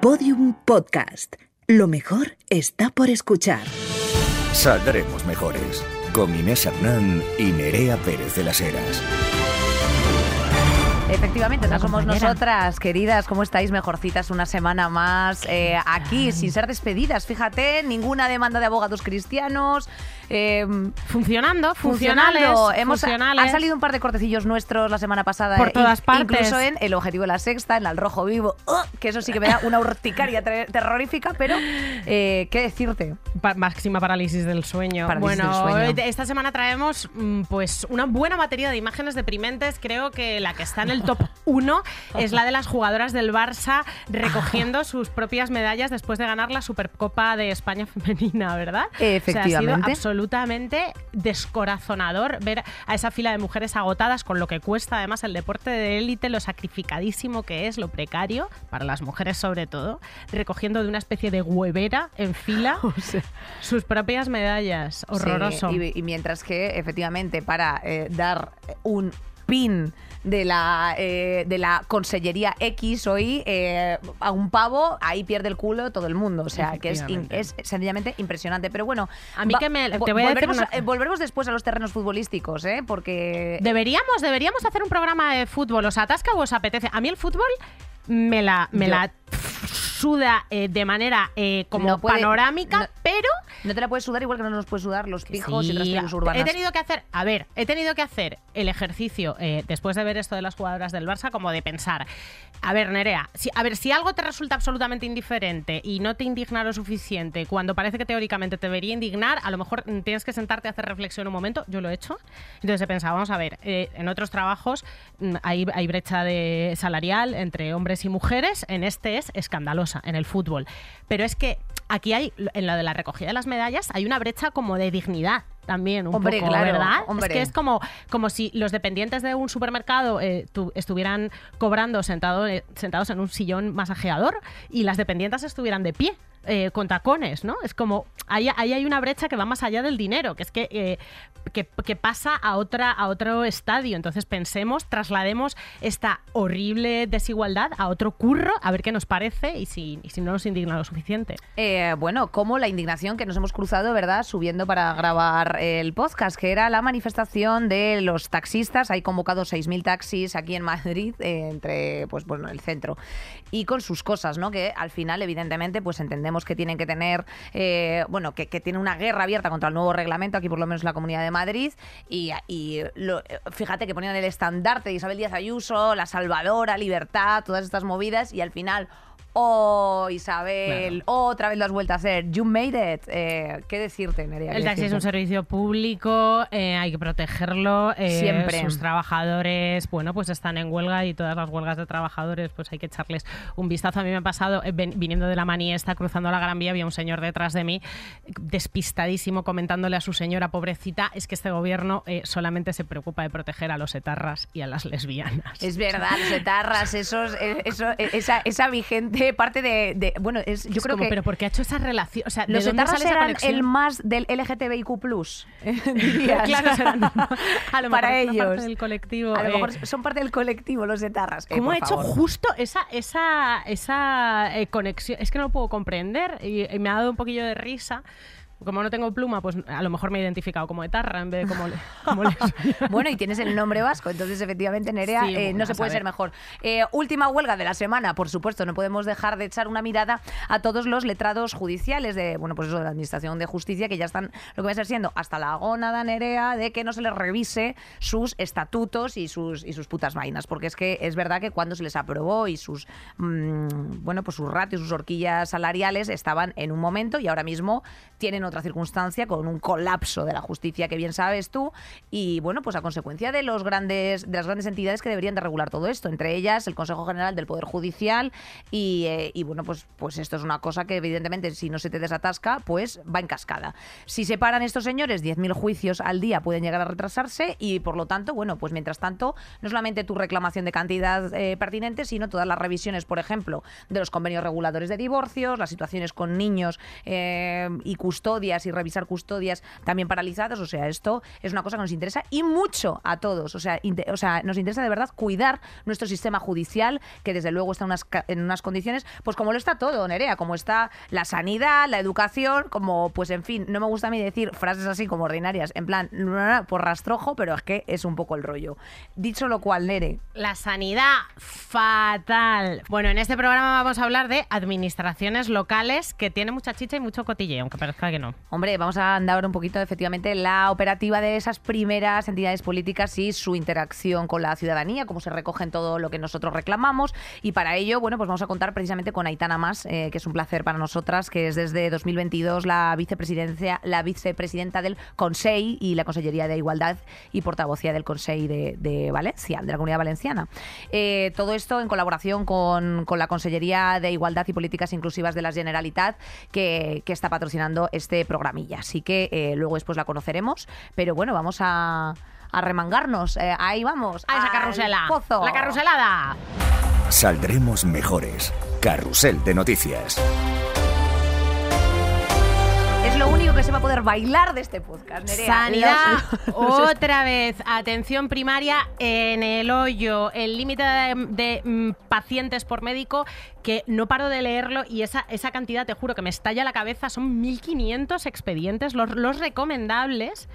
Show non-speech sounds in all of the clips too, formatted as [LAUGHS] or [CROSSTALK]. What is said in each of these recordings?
Podium Podcast. Lo mejor está por escuchar. Saldremos mejores. Con Inés Hernán y Nerea Pérez de las Heras. Efectivamente, Hola, no somos compañera. nosotras, queridas. ¿Cómo estáis? Mejorcitas una semana más eh, aquí, sin ser despedidas. Fíjate, ninguna demanda de abogados cristianos. Eh, Funcionando, funcionando. funcionales. Hemos, funcionales. Han salido un par de cortecillos nuestros la semana pasada. Por eh, todas in- partes. Incluso en El Objetivo de la Sexta, en Al Rojo Vivo. ¡Ugh! que eso sí que me da una urticaria ter- terrorífica, pero eh, ¿qué decirte? Pa- máxima parálisis del sueño. Parálisis bueno, del sueño. esta semana traemos mm, pues una buena batería de imágenes deprimentes. Creo que la que está en el top 1 es la de las jugadoras del Barça recogiendo [LAUGHS] sus propias medallas después de ganar la Supercopa de España femenina, ¿verdad? O sea, ha Efectivamente. sido absolutamente descorazonador ver a esa fila de mujeres agotadas con lo que cuesta además el deporte de élite, lo sacrificadísimo que es, lo precario, para las mujeres sobre todo, recogiendo de una especie de huevera en fila [LAUGHS] sus propias medallas. Horroroso. Sí, y, y mientras que, efectivamente, para eh, dar un pin de la, eh, de la Consellería X hoy eh, a un pavo, ahí pierde el culo todo el mundo. O sea, que es, in- Efectivamente. es sencillamente impresionante. Pero bueno, A mí que me- te vo- voy a decir volveremos, una- eh, volveremos después a los terrenos futbolísticos, ¿eh? Porque... Deberíamos, deberíamos hacer un programa de fútbol. ¿Os atasca o os apetece? A mí el fútbol me la, me Yo- la suda eh, de manera eh, como No puede- panorámica, no- pero No te la puedes sudar igual que no nos puedes sudar los pijos y otras tribus urbanas. He tenido que hacer, a ver, he tenido que hacer el ejercicio eh, después de ver esto de las jugadoras del Barça, como de pensar, a ver, Nerea, si, a ver, si algo te resulta absolutamente indiferente y no te indigna lo suficiente, cuando parece que teóricamente te debería indignar, a lo mejor tienes que sentarte a hacer reflexión un momento. Yo lo he hecho. Entonces he pensado, vamos a ver, en otros trabajos mm, hay, hay brecha de salarial entre hombres y mujeres, en este es en el fútbol. Pero es que aquí hay, en lo de la recogida de las medallas, hay una brecha como de dignidad también, un Hombre, poco, claro, ¿verdad? hombre. Es que es como, como si los dependientes de un supermercado eh, tu- estuvieran cobrando sentado, eh, sentados en un sillón masajeador y las dependientas estuvieran de pie. Eh, con tacones, ¿no? Es como, ahí, hay una brecha que va más allá del dinero, que es que, eh, que, que pasa a, otra, a otro estadio. Entonces pensemos, traslademos esta horrible desigualdad a otro curro, a ver qué nos parece y si, y si no nos indigna lo suficiente. Eh, bueno, como la indignación que nos hemos cruzado, ¿verdad? Subiendo para grabar el podcast, que era la manifestación de los taxistas. Hay convocados 6.000 taxis aquí en Madrid, entre, pues bueno, el centro. Y con sus cosas, ¿no? Que al final, evidentemente, pues entendemos que tienen que tener, eh, bueno, que, tiene una guerra abierta contra el nuevo reglamento, aquí por lo menos en la Comunidad de Madrid. Y, lo- fíjate que ponían el estandarte de Isabel Díaz Ayuso, la Salvadora, Libertad, todas estas movidas, y al final... Oh, Isabel, otra vez lo has vuelto a hacer. You made it. Eh, ¿Qué decirte, Nerea? El ¿Qué taxi es un servicio público, eh, hay que protegerlo. eh, Siempre. Sus trabajadores, bueno, pues están en huelga y todas las huelgas de trabajadores, pues hay que echarles un vistazo. A mí me ha pasado, ven- viniendo de la maniesta, cruzando la Gran Vía, había un señor detrás de mí, despistadísimo, comentándole a su señora, pobrecita, es que este gobierno solamente se preocupa de proteger a los etarras y a las lesbianas. Es verdad, los etarras, esos, eso, esa, esa vigente parte de, de- bueno, es, yo Es creo como, que pero ¿por qué ha hecho esa relación? O sea, ¿de los dónde etarras sale esa eran conexión? el más del LGTBIQ+, [LAUGHS] dirías. Claro, serán- [LAUGHS] a lo mejor para es una parte ellos. del colectivo. A lo eh, mejor son parte del colectivo los etarras. Eh, ¿Cómo ha hecho justo esa, esa, esa eh, conexión? Es que no lo puedo comprender y, y me ha dado un poquillo de risa. Como no tengo pluma, pues a lo mejor me he identificado como etarra en vez de como, le- [LAUGHS] como lesbiana. [LAUGHS] Bueno, y tienes el nombre vasco, entonces efectivamente, Nerea, Sí, eh, no se puede ser mejor. Eh, última huelga de la semana, por supuesto, no podemos dejar de echar una mirada a todos los letrados judiciales de, bueno, pues eso, de la Administración de Justicia, que ya están, lo que va a ser siendo hasta la gónada, Nerea, de que no se les revise sus estatutos y sus, y sus putas vainas, porque es que es verdad que cuando se les aprobó y sus, mm, bueno, pues sus ratios, sus horquillas salariales estaban en un momento y ahora mismo tienen otra circunstancia con un colapso de la justicia que bien sabes tú y bueno pues a consecuencia de los grandes de las grandes entidades que deberían de regular todo esto entre ellas el Consejo General del Poder Judicial y, eh, bueno pues pues esto es una cosa que evidentemente si no se te desatasca pues va en cascada. Si se paran estos señores 10.000 juicios al día pueden llegar a retrasarse y por lo tanto bueno pues mientras tanto no solamente tu reclamación de cantidad eh, pertinente sino todas las revisiones por ejemplo de los convenios reguladores de divorcios las situaciones con niños eh, y custodia custodias y revisar custodias también paralizados. O sea, esto es una cosa que nos interesa y mucho a todos. O sea, o sea nos interesa de verdad cuidar nuestro sistema judicial, que desde luego está unas, en unas condiciones, pues como lo está todo, Nerea, como está la sanidad, la educación, como, pues en fin, no me gusta a mí decir frases así como ordinarias, en plan, por rastrojo, pero es que es un poco el rollo. Dicho lo cual, Nere. La sanidad, fatal. Bueno, en este programa vamos a hablar de administraciones locales que tiene mucha chicha y mucho cotilleo, aunque parezca que no. Hombre, vamos a andar un poquito, efectivamente, la operativa de esas primeras entidades políticas y su interacción con la ciudadanía, cómo se recogen todo lo que nosotros reclamamos. Y para ello, bueno, pues vamos a contar precisamente con Aitana Más, eh, que es un placer para nosotras, que es desde 2022 la vicepresidencia, la vicepresidenta del Consejo y la Consellería de Igualdad y portavocía del Consejo de, Valencia, de la Comunidad Valenciana. Eh, todo esto en colaboración con, la Consellería de Igualdad y Políticas Inclusivas de la Generalitat, que, está patrocinando este programilla. Así que eh, luego después la conoceremos. Pero bueno, vamos a, remangarnos. Eh, ahí vamos. A esa carrusela. La carruselada. Saldremos mejores. Carrusel de noticias lo único que se va a poder bailar de este podcast. Sanidad, otra [LAUGHS] vez. Atención primaria en el hoyo. El límite de, mm, pacientes por médico, que no paro de leerlo y esa, esa cantidad, te juro que me estalla la cabeza, son 1.500 expedientes, los, los recomendables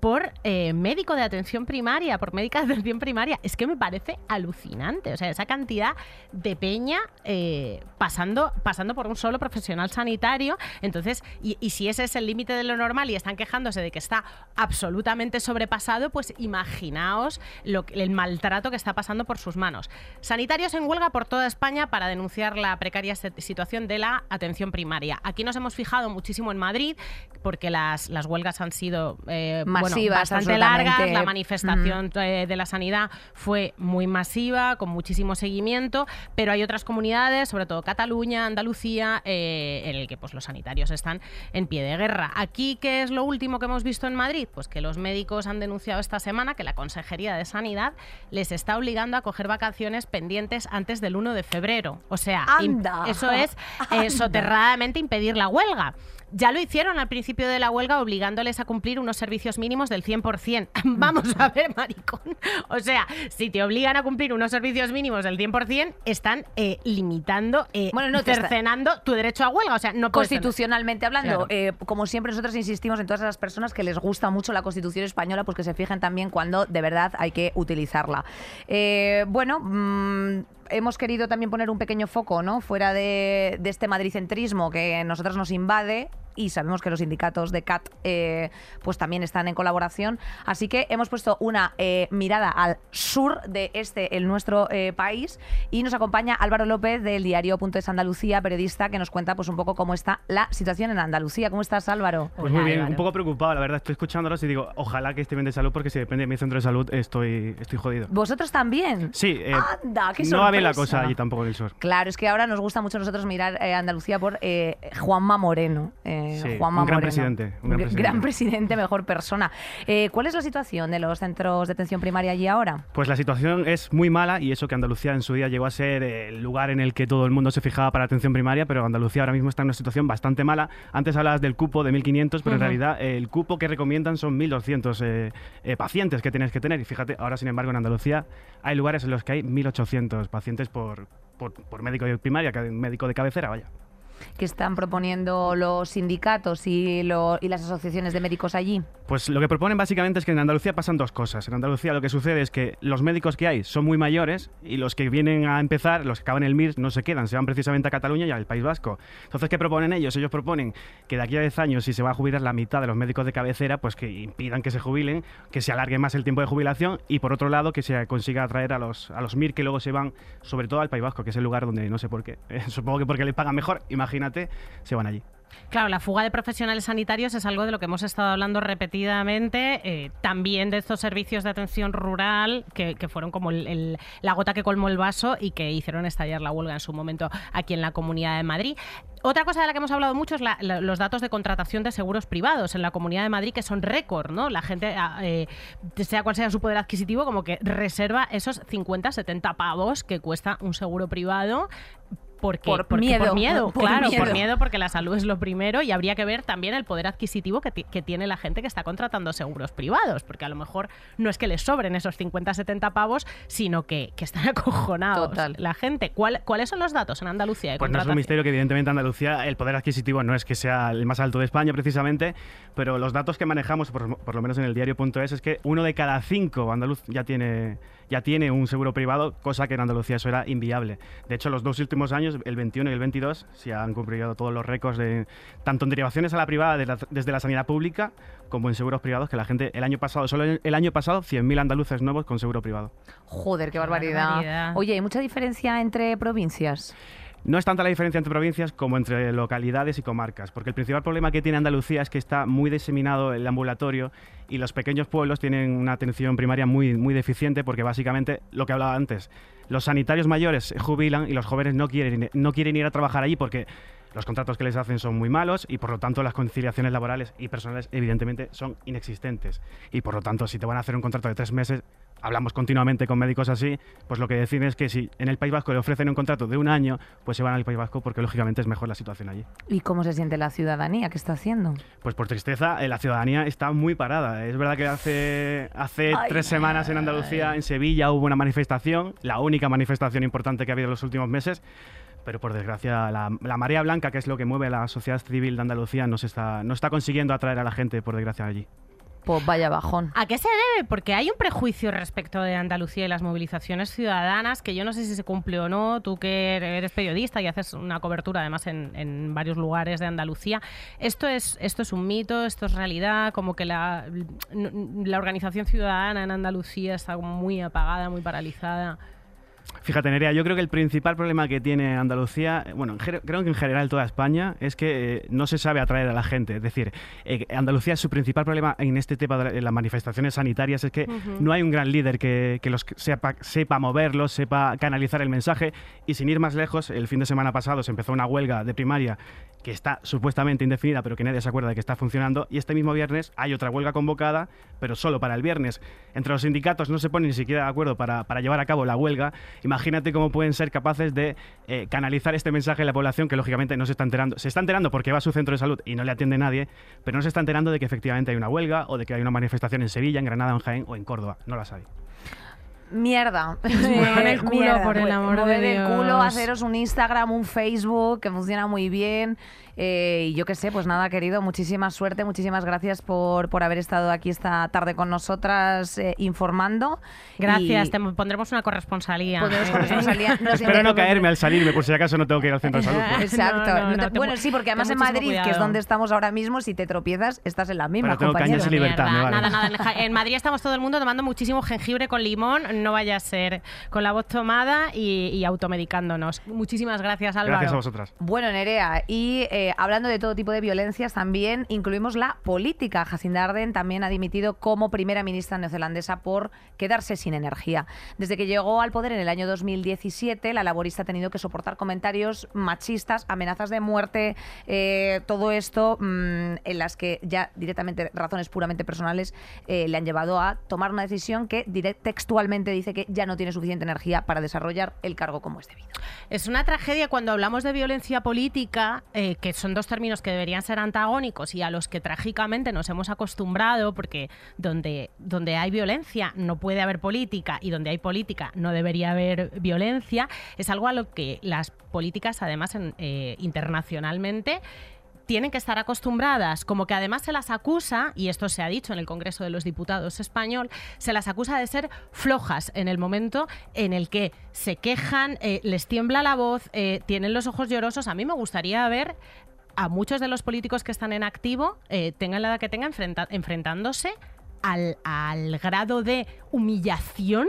por eh, médico de atención primaria, por médica de atención primaria. Es que me parece alucinante. O sea, esa cantidad de peña eh, pasando, pasando por un solo profesional sanitario. Entonces, y, si ese es el límite de lo normal y están quejándose de que está absolutamente sobrepasado, pues imaginaos lo, el maltrato que está pasando por sus manos. Sanitarios en huelga por toda España para denunciar la precaria situación de la atención primaria. Aquí nos hemos fijado muchísimo en Madrid, porque las, las huelgas han sido eh, bastante largas. La manifestación eh, de la sanidad fue muy masiva, con muchísimo seguimiento, pero hay otras comunidades, sobre todo Cataluña, Andalucía, eh, en el que pues, los sanitarios están en pie de guerra. Aquí, ¿qué es lo último que hemos visto en Madrid? Pues que los médicos han denunciado esta semana que la Consejería de Sanidad les está obligando a coger vacaciones pendientes antes del 1 de febrero. O sea, eso es eh, [LAUGHS] soterradamente impedir la huelga. Ya lo hicieron al principio de la huelga obligándoles a cumplir unos servicios mínimos del 100%. [LAUGHS] Vamos a ver, maricón. O sea, si te obligan a cumplir unos servicios mínimos del 100%, están eh, limitando, eh, bueno, no, cercenando tu derecho a huelga. O sea, no Constitucionalmente hablando, eh, como siempre nosotros insistimos en todas esas personas que les gusta mucho la Constitución española, pues que se fijen también cuando de verdad hay que utilizarla. bueno, mm, hemos querido también poner un pequeño foco, ¿no? Fuera de, este madricentrismo que a nosotros nos invade y sabemos que los sindicatos de CAT eh, pues también están en colaboración. Así que hemos puesto una eh, mirada al sur de este, el nuestro eh, país, y nos acompaña Álvaro López del diario Punto de Andalucía, periodista, que nos cuenta pues un poco cómo está la situación en Andalucía. ¿Cómo estás, Álvaro? Pues muy bien, un poco preocupado, la verdad. Estoy escuchándolos y digo, ojalá que esté bien de salud, porque si depende de mi centro de salud, estoy, estoy jodido. ¿Vosotros también? Sí. Anda, qué no va bien la cosa allí tampoco en el sur. Claro, es que ahora nos gusta mucho nosotros mirar Andalucía por Juanma Moreno. Eh, un gran presidente. gran presidente. mejor persona. Eh, ¿Cuál es la situación de los centros de atención primaria allí ahora? Pues la situación es muy mala y eso que Andalucía en su día llegó a ser el lugar en el que todo el mundo se fijaba para atención primaria, pero Andalucía ahora mismo está en una situación bastante mala. Antes hablabas del cupo de 1.500, pero en realidad el cupo que recomiendan son 1.200 eh, eh, pacientes que tienes que tener. Y fíjate, ahora sin embargo en Andalucía hay lugares en los que hay 1.800 pacientes por, por, por médico de primaria, médico de cabecera, vaya que están proponiendo los sindicatos y, y, las asociaciones de médicos allí? Pues lo que proponen básicamente es que en Andalucía pasan dos cosas. En Andalucía lo que sucede es que los médicos que hay son muy mayores y los que vienen a empezar, los que acaban el MIR, no se quedan, se van precisamente a Cataluña y al País Vasco. Entonces, ¿qué proponen ellos? Ellos proponen que de aquí a 10 años, si se va a jubilar la mitad de los médicos de cabecera, pues que impidan que se jubilen, que se alargue más el tiempo de jubilación y por otro lado que se consiga atraer a los, a los MIR que luego se van sobre todo al País Vasco, que es el lugar donde no sé por qué. [LAUGHS] supongo que porque les pagan mejor, imagínate, se van allí. Claro, la fuga de profesionales sanitarios es algo de lo que hemos estado hablando repetidamente, eh, también de estos servicios de atención rural que, fueron como la gota que colmó el vaso y que hicieron estallar la huelga en su momento aquí en la Comunidad de Madrid. Otra cosa de la que hemos hablado mucho es los datos de contratación de seguros privados en la Comunidad de Madrid, que son récord, ¿no? La gente, ah, eh, sea cual sea su poder adquisitivo, como que reserva esos 50, 70 pavos que cuesta un seguro privado porque, Por porque- miedo, por miedo, por claro, miedo. por miedo, porque la salud es lo primero y habría que ver también el poder adquisitivo que, que tiene la gente que está contratando seguros privados, porque a lo mejor no es que les sobren esos 50, 70 pavos, sino que, que están [LAUGHS] acojonados Total. la gente. ¿Cuál- ¿Cuáles son los datos en Andalucía de Pues no es un misterio que evidentemente Andalucía el poder adquisitivo no es que sea el más alto de España precisamente, pero los datos que manejamos, por, por lo menos en el diario.es, es que uno de cada cinco andaluz ya tiene, ya tiene un seguro privado, cosa que en Andalucía eso era inviable. De hecho, los dos últimos años, el 21 y el 22, se han cumplido todos los récords de tanto en derivaciones a la privada de la- desde la sanidad pública como en seguros privados, que la gente el año pasado, solo el año pasado, 100.000 andaluces nuevos con seguro privado. Joder, qué Qué barbaridad. barbaridad. Oye, ¿hay mucha diferencia entre provincias? No es tanta la diferencia entre provincias como entre localidades y comarcas, porque el principal problema que tiene Andalucía es que está muy diseminado el ambulatorio y los pequeños pueblos tienen una atención primaria muy, muy deficiente porque básicamente lo que hablaba antes, los sanitarios mayores jubilan y los jóvenes no quieren, no quieren ir a trabajar allí porque los contratos que les hacen son muy malos y por lo tanto las conciliaciones laborales y personales evidentemente son inexistentes. Y por lo tanto si te van a hacer un contrato de tres meses, hablamos continuamente con médicos así, pues lo que deciden es que si en el País Vasco le ofrecen un contrato de un año, pues se van al País Vasco porque lógicamente es mejor la situación allí. ¿Y cómo se siente la ciudadanía? ¿Qué está haciendo? Pues por tristeza, eh, la ciudadanía está muy parada. Es verdad que hace, hace Ay. tres semanas en Andalucía, en Sevilla, hubo una manifestación, la única manifestación importante que ha habido en los últimos meses, pero por desgracia la, la marea blanca, que es lo que mueve la sociedad civil de Andalucía, no, se está, no está consiguiendo atraer a la gente, por desgracia, allí. Pues vaya bajón. ¿A qué se debe? Porque hay un prejuicio respecto de Andalucía y las movilizaciones ciudadanas que yo no sé si se cumple o no. Tú que eres periodista y haces una cobertura además en, en varios lugares de Andalucía. ¿Esto es, ¿Esto es un mito? ¿Esto es realidad? Como que la, la organización ciudadana en Andalucía está muy apagada, muy paralizada. Fíjate, Nerea, yo creo que el principal problema que tiene Andalucía, bueno, creo que en general toda España, es que eh, no se sabe atraer a la gente. Es decir, eh, Andalucía, su principal problema en este tema de las manifestaciones sanitarias es que no hay un gran líder que, que los sepa, sepa moverlos, sepa canalizar el mensaje. Y sin ir más lejos, el fin de semana pasado se empezó una huelga de primaria que está supuestamente indefinida, pero que nadie se acuerda de que está funcionando. Y este mismo viernes hay otra huelga convocada, pero solo para el viernes. Entre los sindicatos no se ponen ni siquiera de acuerdo para, para llevar a cabo la huelga. Imagínate cómo pueden ser capaces de eh, canalizar este mensaje a la población que lógicamente no se está enterando. Se está enterando porque va a su centro de salud y no le atiende nadie, pero no se está enterando de que efectivamente hay una huelga o de que hay una manifestación en Sevilla, en Granada, en Jaén o en Córdoba. No las hay. Mierda. [LAUGHS] muevan el culo, Mierda. por el amor de Mover el culo, Dios. haceros un Instagram, un Facebook, que funciona muy bien. Eh, y yo qué sé, pues nada, querido, muchísima suerte, muchísimas gracias por, por haber estado aquí esta tarde con nosotras eh, informando. Gracias, Y te pondremos una corresponsalía. pondremos Eh, corresponsalía. [LAUGHS] Nos Espero no caerme al salirme, por si acaso no tengo que ir al centro de salud. ¿no? [LAUGHS] Exacto. No, no, No te- no, te bueno, sí, porque además en Madrid, que es cuidado. donde estamos ahora mismo, si te tropiezas, estás en la misma, Pero tengo cañas y libertad, me vale. Nada, nada. En Madrid estamos todo el mundo tomando muchísimo jengibre con limón. No vaya a ser con la voz tomada y, y automedicándonos. Muchísimas gracias, Álvaro. Gracias a vosotras. Bueno, Nerea, y eh, hablando de todo tipo de violencias, también incluimos la política. Jacinda Ardern también ha dimitido como primera ministra neozelandesa por quedarse sin energía. Desde que llegó al poder en el año 2017, la laborista ha tenido que soportar comentarios machistas, amenazas de muerte, eh, todo esto mm, en las que ya directamente razones puramente personales eh, le han llevado a tomar una decisión que textualmente dice que ya no tiene suficiente energía para desarrollar el cargo como es debido. Es una tragedia cuando hablamos de violencia política, eh, que son dos términos que deberían ser antagónicos y a los que trágicamente nos hemos acostumbrado, porque donde, donde hay violencia no puede haber política y donde hay política no debería haber violencia, es algo a lo que las políticas, además, en- eh, internacionalmente, tienen que estar acostumbradas, como que además se las acusa, y esto se ha dicho en el Congreso de los Diputados español, se las acusa de ser flojas en el momento en el que se quejan, eh, les tiembla la voz, eh, tienen los ojos llorosos. A mí me gustaría ver a muchos de los políticos que están en activo, eh, tengan la edad que tengan, enfrentándose al, al grado de humillación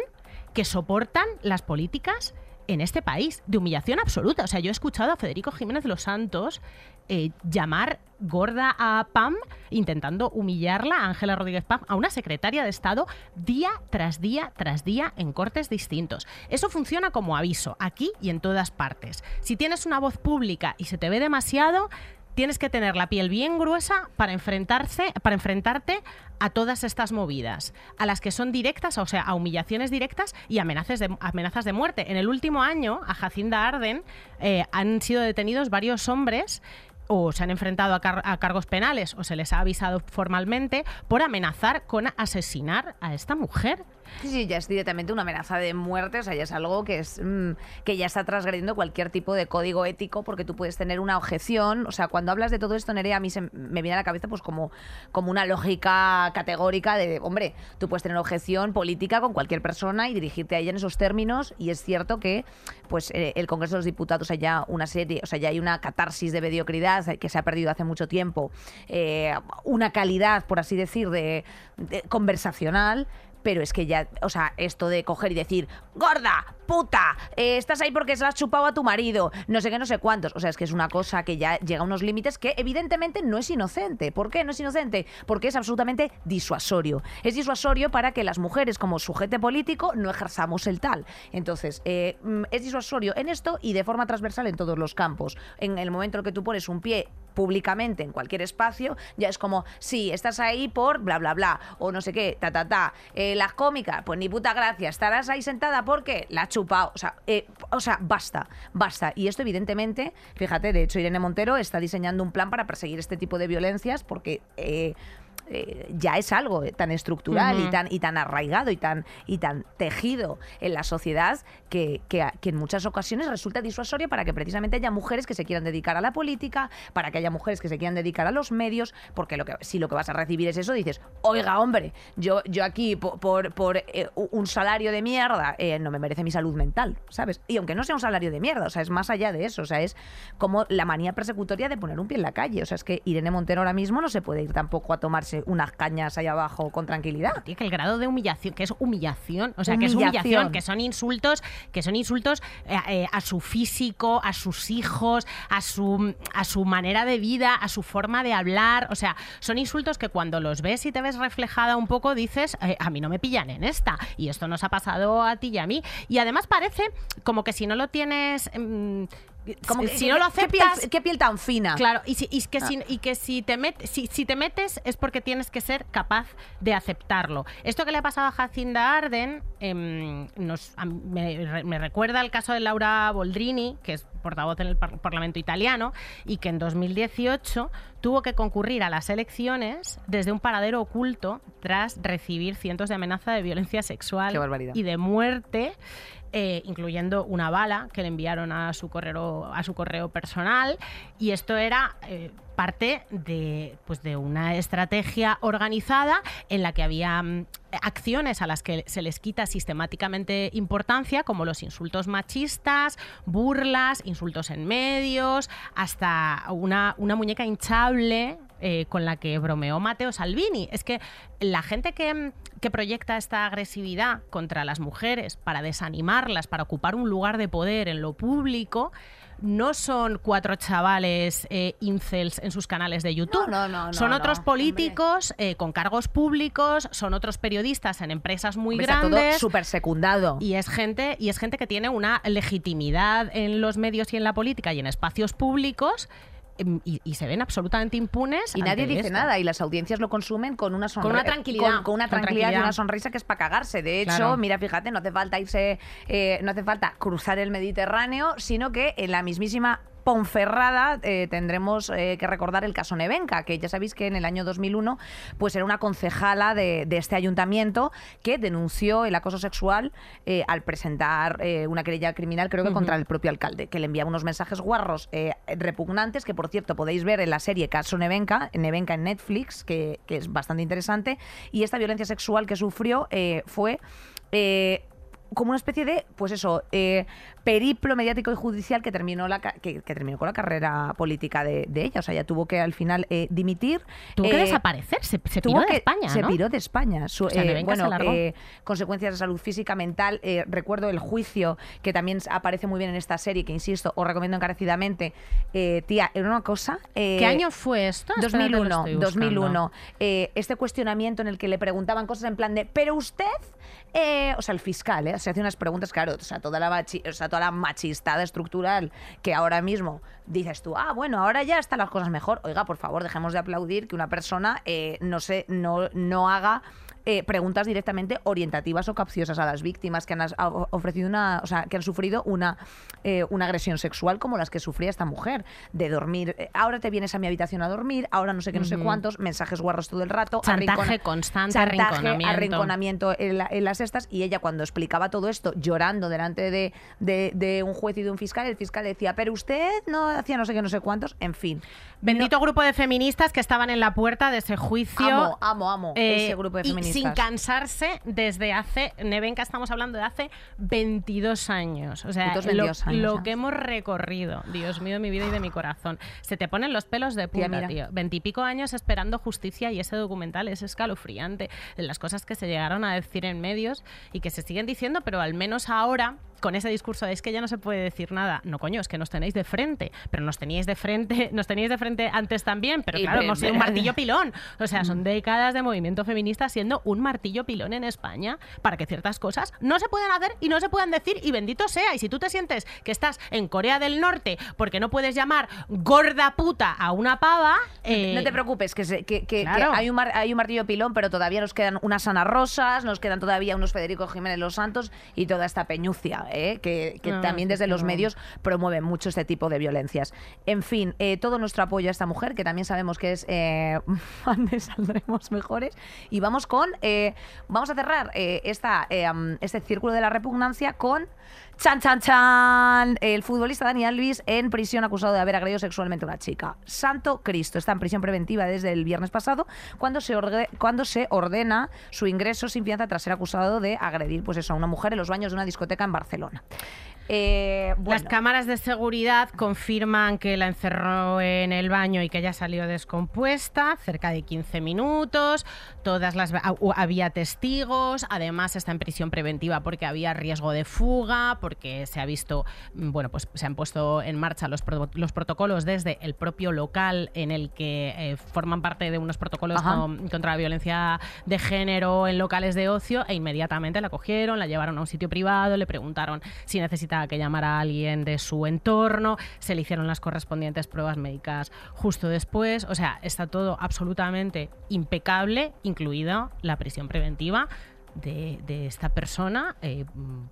que soportan las políticas en este país, de humillación absoluta. O sea, yo he escuchado a Federico Jiménez Los Santos eh, llamar gorda a Pam, intentando humillarla, Ángela Rodríguez Pam, a una secretaria de Estado, día tras día tras día en cortes distintos. Eso funciona como aviso, aquí y en todas partes. Si tienes una voz pública y se te ve demasiado, tienes que tener la piel bien gruesa para enfrentarse, para enfrentarte a todas estas movidas, a las que son directas, o sea, a humillaciones directas y amenazas de, amenazas de muerte. En el último año, a Jacinda Arden eh, han sido detenidos varios hombres o se han enfrentado a, a cargos penales o se les ha avisado formalmente por amenazar con asesinar a esta mujer. Sí, sí, ya es directamente una amenaza de muerte, o sea, ya es algo que es mm, que ya está transgrediendo cualquier tipo de código ético porque tú puedes tener una objeción, o sea, cuando hablas de todo esto, Nerea, a mí se me viene a la cabeza pues como, como una lógica categórica de, hombre, tú puedes tener objeción política con cualquier persona y dirigirte a ella en esos términos y es cierto que pues eh, el Congreso de los Diputados hay una serie, o sea, ya hay una catarsis de mediocridad que se ha perdido hace mucho tiempo, eh, una calidad, por así decir, de, de conversacional pero es que ya, o sea, esto de coger y decir, gorda, puta, eh, estás ahí porque se la has chupado a tu marido, no sé qué, no sé cuántos. O sea, es que es una cosa que ya llega a unos límites que evidentemente no es inocente. ¿Por qué no es inocente? Porque es absolutamente disuasorio. Es disuasorio para que las mujeres, como sujete político, no ejerzamos el tal. Entonces, eh, mm, es disuasorio en esto y de forma transversal en todos los campos. En el momento en que tú pones un pie públicamente en cualquier espacio, ya es como, sí, estás ahí por bla, bla, bla, o no sé qué, ta, ta, ta. Eh, las cómicas, pues ni puta gracia, estarás ahí sentada porque la has chupado. O sea, eh, o sea, basta, basta. Y esto, evidentemente, fíjate, de hecho, Irene Montero está diseñando un plan para perseguir este tipo de violencias porque. eh, eh, ya es algo eh, tan estructural y tan y tan arraigado y tan y tan tejido en la sociedad que, que- que en muchas ocasiones resulta disuasorio para que precisamente haya mujeres que se quieran dedicar a la política, para que haya mujeres que se quieran dedicar a los medios, porque lo que, si lo que vas a recibir es eso, dices, oiga, hombre, yo, yo aquí po- por, por, eh, un salario de mierda eh, no me merece mi salud mental, ¿sabes? Y aunque no sea un salario de mierda, o sea, es más allá de eso, o sea, es como la manía persecutoria de poner un pie en la calle, o sea, es que Irene Montero ahora mismo no se puede ir tampoco a tomarse unas cañas ahí abajo con tranquilidad. Tío, que el grado de humillación, que es humillación, o sea, que es Humillación. que son insultos, que son insultos eh, eh, a su físico, a sus hijos, a su, a su manera de vida, a su forma de hablar, o sea, son insultos que cuando los ves y te ves reflejada un poco dices, eh, a mí no me pillan en esta, y esto nos ha pasado a ti y a mí, y además parece como que si no lo tienes... mm, Como que- si no lo ¿qué piel- aceptas, ¿Qué piel tan fina? Claro, y, si, y que, Ah. si, y que si, te met- si, si te metes es porque tienes que ser capaz de aceptarlo. Esto que le ha pasado a Jacinda Arden em, nos, a mí me, re- me recuerda al caso de Laura Boldrini, que es portavoz en el par- Parlamento italiano, y que en 2018 tuvo que concurrir a las elecciones desde un paradero oculto tras recibir cientos de amenazas de violencia sexual y de muerte. Eh, incluyendo una bala que le enviaron a su correo, a su correo personal. Y esto era eh, parte de, pues de una estrategia organizada en la que había mm, acciones a las que se les quita sistemáticamente importancia, como los insultos machistas, burlas, insultos en medios, hasta una, una muñeca hinchable eh, con la que bromeó Matteo Salvini. Es que la gente que, mm, que proyecta esta agresividad contra las mujeres para desanimarlas, para ocupar un lugar de poder en lo público, no son cuatro chavales eh, incels en sus canales de YouTube. No, no, no, son otros políticos eh, con cargos públicos, son otros periodistas en empresas muy Hombre, grandes. súper secundado. Y es gente, y es gente que tiene una legitimidad en los medios y en la política y en espacios públicos y, y se ven absolutamente impunes. Y nadie dice esto. nada y las audiencias lo consumen con una sonrisa. Con una tranquilidad, Con, con una con tranquilidad, y una sonrisa que es para cagarse. De hecho, Claro. mira, fíjate, no hace falta irse, eh, no hace falta cruzar el Mediterráneo, sino que en la mismísima Ponferrada eh, tendremos eh, que recordar el caso Nevenka, que ya sabéis que en el año 2001 pues era una concejala de, de este ayuntamiento que denunció el acoso sexual eh, al presentar una querella criminal, creo que contra el propio alcalde, que le enviaba unos mensajes guarros repugnantes, que por cierto podéis ver en la serie Caso Nevenka, Nevenka en Netflix, que, que es bastante interesante, y esta violencia sexual que sufrió fue... eh, como una especie de, pues eso, eh, periplo mediático y judicial que terminó, la, que, que terminó con la carrera política de, de ella. O sea, ella tuvo que al final eh, dimitir. Tuvo que Eh, desaparecer, se, se tuvo piró de que- España, Se ¿no? piró de España. Su- O sea, Nevenka se bueno, consecuencias de salud física, mental. recuerdo el juicio que también aparece muy bien en esta serie, que insisto, os recomiendo encarecidamente. Eh, tía, era una cosa. ¿Qué año fue esto? Espérate, lo 2001, estoy buscando. 2001. Eh, este cuestionamiento en el que le preguntaban cosas en plan de, pero usted eh, o sea, el fiscal, ¿eh? se hace unas preguntas, claro, o sea, toda la, sea, toda la machistada estructural que ahora mismo dices tú, ah, bueno, ahora ya están las cosas mejor. Oiga, por favor, dejemos de aplaudir que una persona eh, no, se, no, no haga eh, preguntas directamente orientativas o capciosas a las víctimas que han ofrecido una, o sea, que han sufrido una, eh, una agresión sexual como las que sufría esta mujer, de dormir, eh, ahora te vienes a mi habitación a dormir, ahora no sé qué, no sé cuántos, mensajes guarros todo el rato, Chantaje constante, chantaje, arrinconamiento. arrinconamiento en, la- en las estas, y ella cuando explicaba todo esto, llorando delante de, de- de un juez y de un fiscal, el fiscal decía, pero usted no hacía no sé qué, no sé cuántos, en fin. Bendito grupo de feministas que estaban en la puerta de ese juicio. Amo, amo, amo ese grupo de feministas. Sin cansarse desde hace, Nevenka estamos hablando de hace 22 años. O sea, lo, 22 años, lo que hemos recorrido, Dios mío, de mi vida y de mi corazón. Se te ponen los pelos de punta, tío. Veintipico años esperando justicia y ese documental es escalofriante. Las cosas que se llegaron a decir en medios y que se siguen diciendo, pero al menos ahora con ese discurso de es que ya no se puede decir nada. No, coño, es que nos tenéis de frente, pero nos teníais de frente, [LAUGHS] nos teníais de frente antes también, pero claro, hemos sido un [LAUGHS] martillo pilón. O sea, son décadas de movimiento feminista siendo un martillo pilón en España para que ciertas cosas no se puedan hacer y no se puedan decir y bendito sea. Y si tú te sientes que estás en Corea del Norte porque no puedes llamar gorda puta a una pava, eh, No te preocupes, que, se- que- que- que claro. hay, un mar- hay un martillo pilón, pero todavía nos quedan unas Ana Rosas, nos quedan todavía unos Federico Jiménez Los Santos y toda esta peñucia, ¿eh? que, que No, también desde los medios promueven mucho este tipo de violencias. En fin, eh, todo nuestro apoyo a esta mujer, que también sabemos que es eh, [LAUGHS] de Saldremos Mejores. Y vamos con, eh, vamos a cerrar eh, am, este círculo de la repugnancia con... Chan, chan, chan. El futbolista Dani Alves en prisión acusado de haber agredido sexualmente a una chica. Santo Cristo está en prisión preventiva desde el viernes pasado cuando se, cuando se ordena su ingreso sin fianza tras ser acusado de agredir pues eso, a una mujer en los baños de una discoteca en Barcelona. Eh, Las cámaras de seguridad confirman que la encerró en el baño y que ella salió descompuesta, cerca de 15 minutos. Todas las había testigos. Además está en prisión preventiva porque había riesgo de fuga, porque se ha visto, mm, bueno, pues se han puesto en marcha los, pro- los protocolos desde el propio local en el que eh, forman parte de unos protocolos con- contra la violencia de género en locales de ocio e inmediatamente la cogieron, la llevaron a un sitio privado, le preguntaron si necesitaba que llamara a alguien de su entorno, se le hicieron las correspondientes pruebas médicas justo después, o sea, está todo absolutamente impecable, incluida la prisión preventiva. De, de esta persona, eh,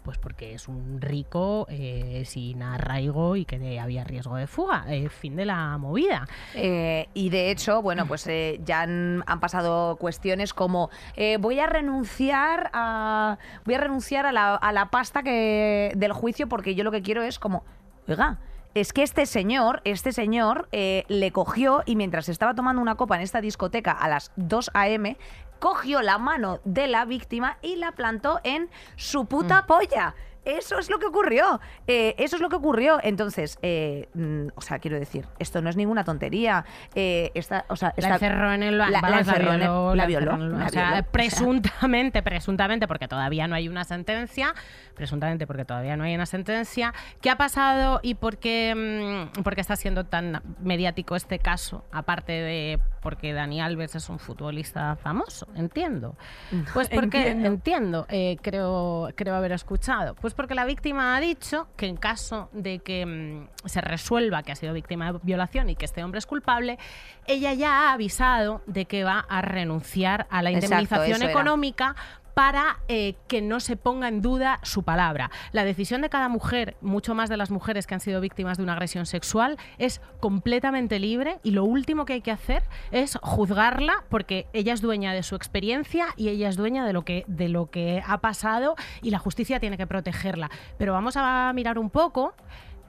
pues porque es un rico eh, sin arraigo y que había riesgo de fuga. Eh, fin de la movida. Eh, y de hecho, bueno, pues eh, ya han, han pasado cuestiones como voy a renunciar a voy a renunciar a la, a la pasta que del juicio porque yo lo que quiero es como, oiga. Es que este señor, este señor eh, le cogió y mientras estaba tomando una copa en esta discoteca a las 2 a.m., cogió la mano de la víctima y la plantó en su puta polla. Eso es lo que ocurrió. Eh, eso es lo que ocurrió. Entonces, eh, mm, o sea, quiero decir, esto no es ninguna tontería. Eh, esta, o sea, La encerró en el la- la vamos, encerró en el- violó, la violó, encerró en el- la o sea, violó, o sea. presuntamente, presuntamente, porque todavía no hay una sentencia, presuntamente porque todavía no hay una sentencia. ¿Qué ha pasado y por qué, mm, por qué está siendo tan mediático este caso? Aparte de porque Dani Alves es un futbolista famoso, entiendo. [LAUGHS] Pues porque Entiendo. entiendo, eh, creo, creo haber escuchado. Pues porque la víctima ha dicho que en caso de que mm, se resuelva que ha sido víctima de violación y que este hombre es culpable, ella ya ha avisado de que va a renunciar a la indemnización económica para eh, que no se ponga en duda su palabra. La decisión de cada mujer, mucho más de las mujeres que han sido víctimas de una agresión sexual, es completamente libre y lo último que hay que hacer es juzgarla porque ella es dueña de su experiencia y ella es dueña de lo que, de lo que ha pasado y la justicia tiene que protegerla. Pero vamos a mirar un poco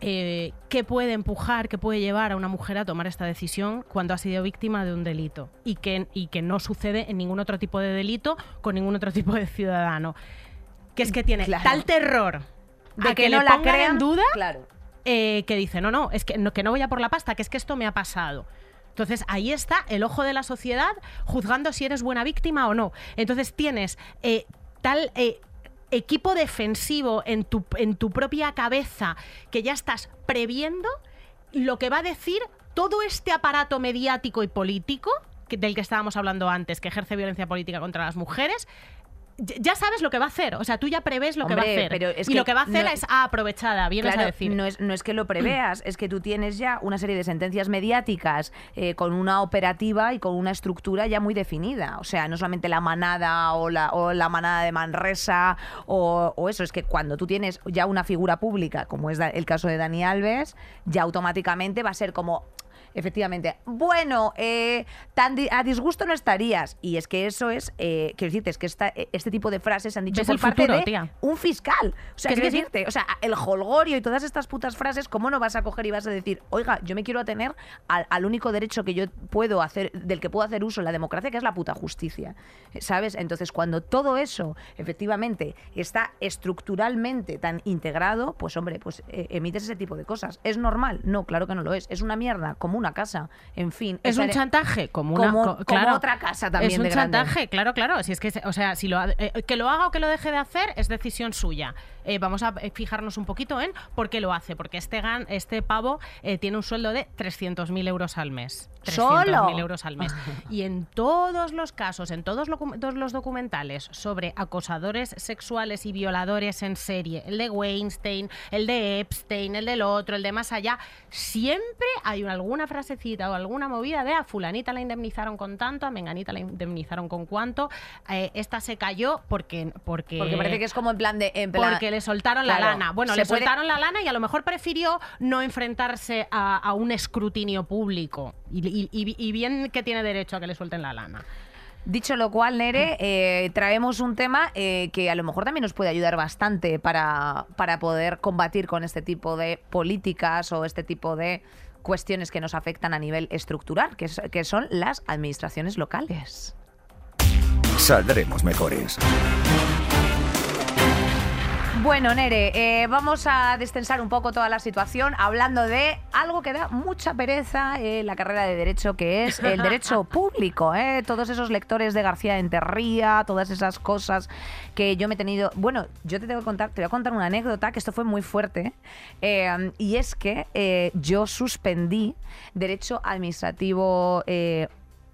eh, qué puede empujar, qué puede llevar a una mujer a tomar esta decisión cuando ha sido víctima de un delito y que, y que no sucede en ningún otro tipo de delito con ningún otro [LAUGHS] tipo de ciudadano. Que es que tiene Claro. tal terror de a que, que, no le la crean en duda Claro. eh, que dice, no, no, es que no, que no voy a por la pasta, que es que esto me ha pasado. Entonces ahí está el ojo de la sociedad juzgando si eres buena víctima o no. Entonces tienes eh, tal eh, equipo defensivo en tu, en tu propia cabeza que ya estás previendo lo que va a decir todo este aparato mediático y político del que estábamos hablando antes, que ejerce violencia política contra las mujeres, ya sabes lo que va a hacer. O sea, tú ya prevés lo que va a hacer. pero es y que lo que va a hacer no- es ah, aprovechada, vienes Claro, a decir. No es, no es que lo preveas, es que tú tienes ya una serie de sentencias mediáticas eh, con una operativa y con una estructura ya muy definida. O sea, no solamente la manada o la, o la manada de Manresa o, o eso, es que cuando tú tienes ya una figura pública, como es el caso de Dani Alves, ya automáticamente va a ser como... Efectivamente. Bueno, eh, tan di- a disgusto no estarías. Y es que eso es, eh, quiero decirte, es que esta- este tipo de frases se han dicho Ves por el parte futuro, de tía. un fiscal. O sea, quiero decirte, o sea, el holgorio y todas estas putas frases, ¿cómo no vas a coger y vas a decir, oiga, yo me quiero atener al, al único derecho que yo puedo hacer, del que puedo hacer uso en la democracia, que es la puta justicia? ¿Sabes? Entonces, cuando todo eso, efectivamente, está estructuralmente tan integrado, pues hombre, pues eh, emites ese tipo de cosas. ¿Es normal? No, claro que no lo es. Es una mierda, como una casa. En fin. Es un chantaje, como, una, como- co- como claro, otra casa también Es un de grande. chantaje, claro, claro. Si es que, o sea, si lo, ha- eh, que lo haga o que lo deje de hacer es decisión suya. Eh, vamos a eh, fijarnos un poquito en por qué lo hace, porque este gan, este pavo eh, tiene un sueldo de 300.000 euros al mes. ¿Solo? 300.000 euros al mes. [LAUGHS] Y en todos los casos, en todos lo- todos los documentales sobre acosadores sexuales y violadores en serie, el de Weinstein, el de Epstein, el del otro, el de más allá, siempre hay una- alguna frasecita o alguna movida de a fulanita la indemnizaron con tanto, a menganita la indemnizaron con cuánto, eh, esta se cayó porque... Porque, Porque parece que es como en plan de... En plan, porque le soltaron la lana. Bueno, le puede- soltaron la lana y a lo mejor prefirió no enfrentarse a, a un escrutinio público. Y, y- y- y bien que tiene derecho a que le suelten la lana. Dicho lo cual, Nere, eh, traemos un tema eh, que a lo mejor también nos puede ayudar bastante para, para poder combatir con este tipo de políticas o este tipo de cuestiones que nos afectan a nivel estructural, que, es- que son las administraciones locales. Saldremos mejores. Bueno, Nere, eh, vamos a destensar un poco toda la situación hablando de algo que da mucha pereza en la carrera de Derecho, que es el derecho [LAUGHS] público. ¿eh? Todos esos lectores de García de Enterría, todas esas cosas que yo me he tenido... Bueno, yo te tengo que contar, te voy a contar una anécdota, que esto fue muy fuerte, eh, y es que eh, yo suspendí Derecho Administrativo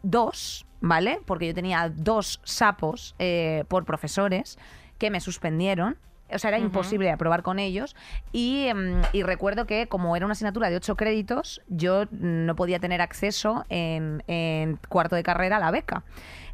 2, ¿vale? Porque yo tenía dos sapos eh, por profesores que me suspendieron. O sea, era imposible aprobar con ellos. Y, em, y recuerdo que como era una asignatura de ocho créditos, yo no podía tener acceso en, en cuarto de carrera a la beca.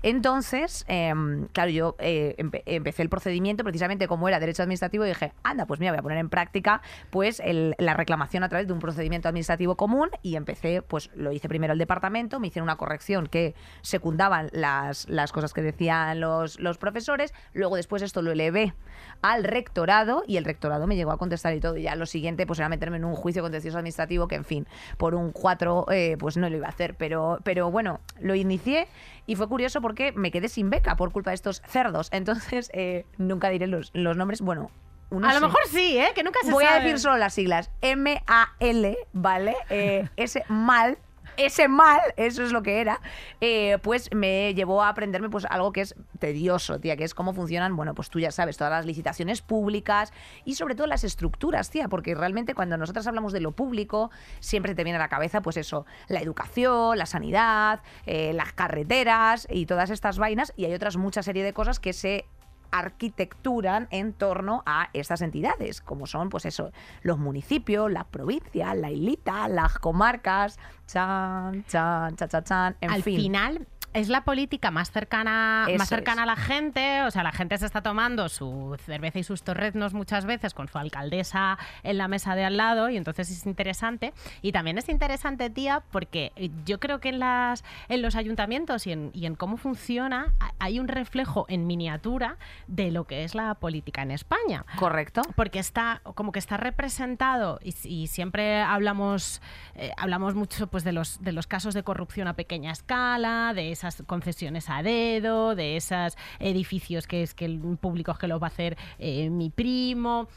Entonces, em, claro, yo eh, empe- empecé el procedimiento precisamente como era derecho administrativo y dije, anda, pues mira, voy a poner en práctica pues la reclamación a través de un procedimiento administrativo común y empecé, pues lo hice primero el departamento, me hicieron una corrección que secundaban las, las cosas que decían los, los profesores, luego después esto lo elevé al rectorado y el rectorado me llegó a contestar y todo. Y ya lo siguiente pues era meterme en un juicio contencioso administrativo que, en fin, por un 4 pues no lo iba a hacer. Pero, pero bueno, lo inicié y fue curioso porque me quedé sin beca por culpa de estos cerdos. Entonces, [LAUGHS] eh, nunca diré los, los nombres. Bueno, uno a lo sí. mejor sí, ¿eh? Que nunca se Voy a decir solo las siglas. M-A-L, ¿vale? Eh, [LAUGHS] ese mal, ese mal, eso es lo que era, eh, pues me llevó a aprenderme pues algo que es tedioso, tía, que es cómo funcionan, bueno, pues tú ya sabes, todas las licitaciones públicas y sobre todo las estructuras, tía, porque realmente cuando nosotros hablamos de lo público, siempre te viene a la cabeza, pues eso, la educación, la sanidad, eh, las carreteras y todas estas vainas, y hay otras muchas serie de cosas que se arquitecturan en torno a estas entidades, como son, pues eso, los municipios, las provincias, la islita, las comarcas, chan, chan, chan, chan, chan, en Al fin. final es la política más cercana, Eso más cercana es. a la gente, o sea, la gente se está tomando su cerveza y sus torreznos muchas veces con su alcaldesa en la mesa de al lado y entonces es interesante. Y también es interesante, tía, porque yo creo que en, las, en los ayuntamientos y en, y en cómo funciona ha- hay un reflejo en miniatura de lo que es la política en España Correcto. porque está como que está representado y, y siempre hablamos eh, hablamos mucho pues de los de los casos de corrupción a pequeña escala de esas concesiones a dedo de esos edificios que es que el público es que lo va a hacer eh, mi primo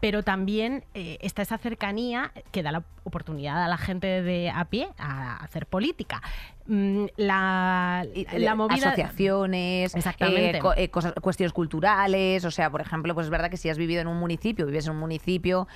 pero también eh, está esa cercanía que da la oportunidad a la gente de a pie a hacer política. Mm, la, la movida asociaciones, Exactamente. eh, co- eh, cosas, cuestiones culturales, o sea, por ejemplo, pues es verdad que si has vivido en un municipio, vives en un municipio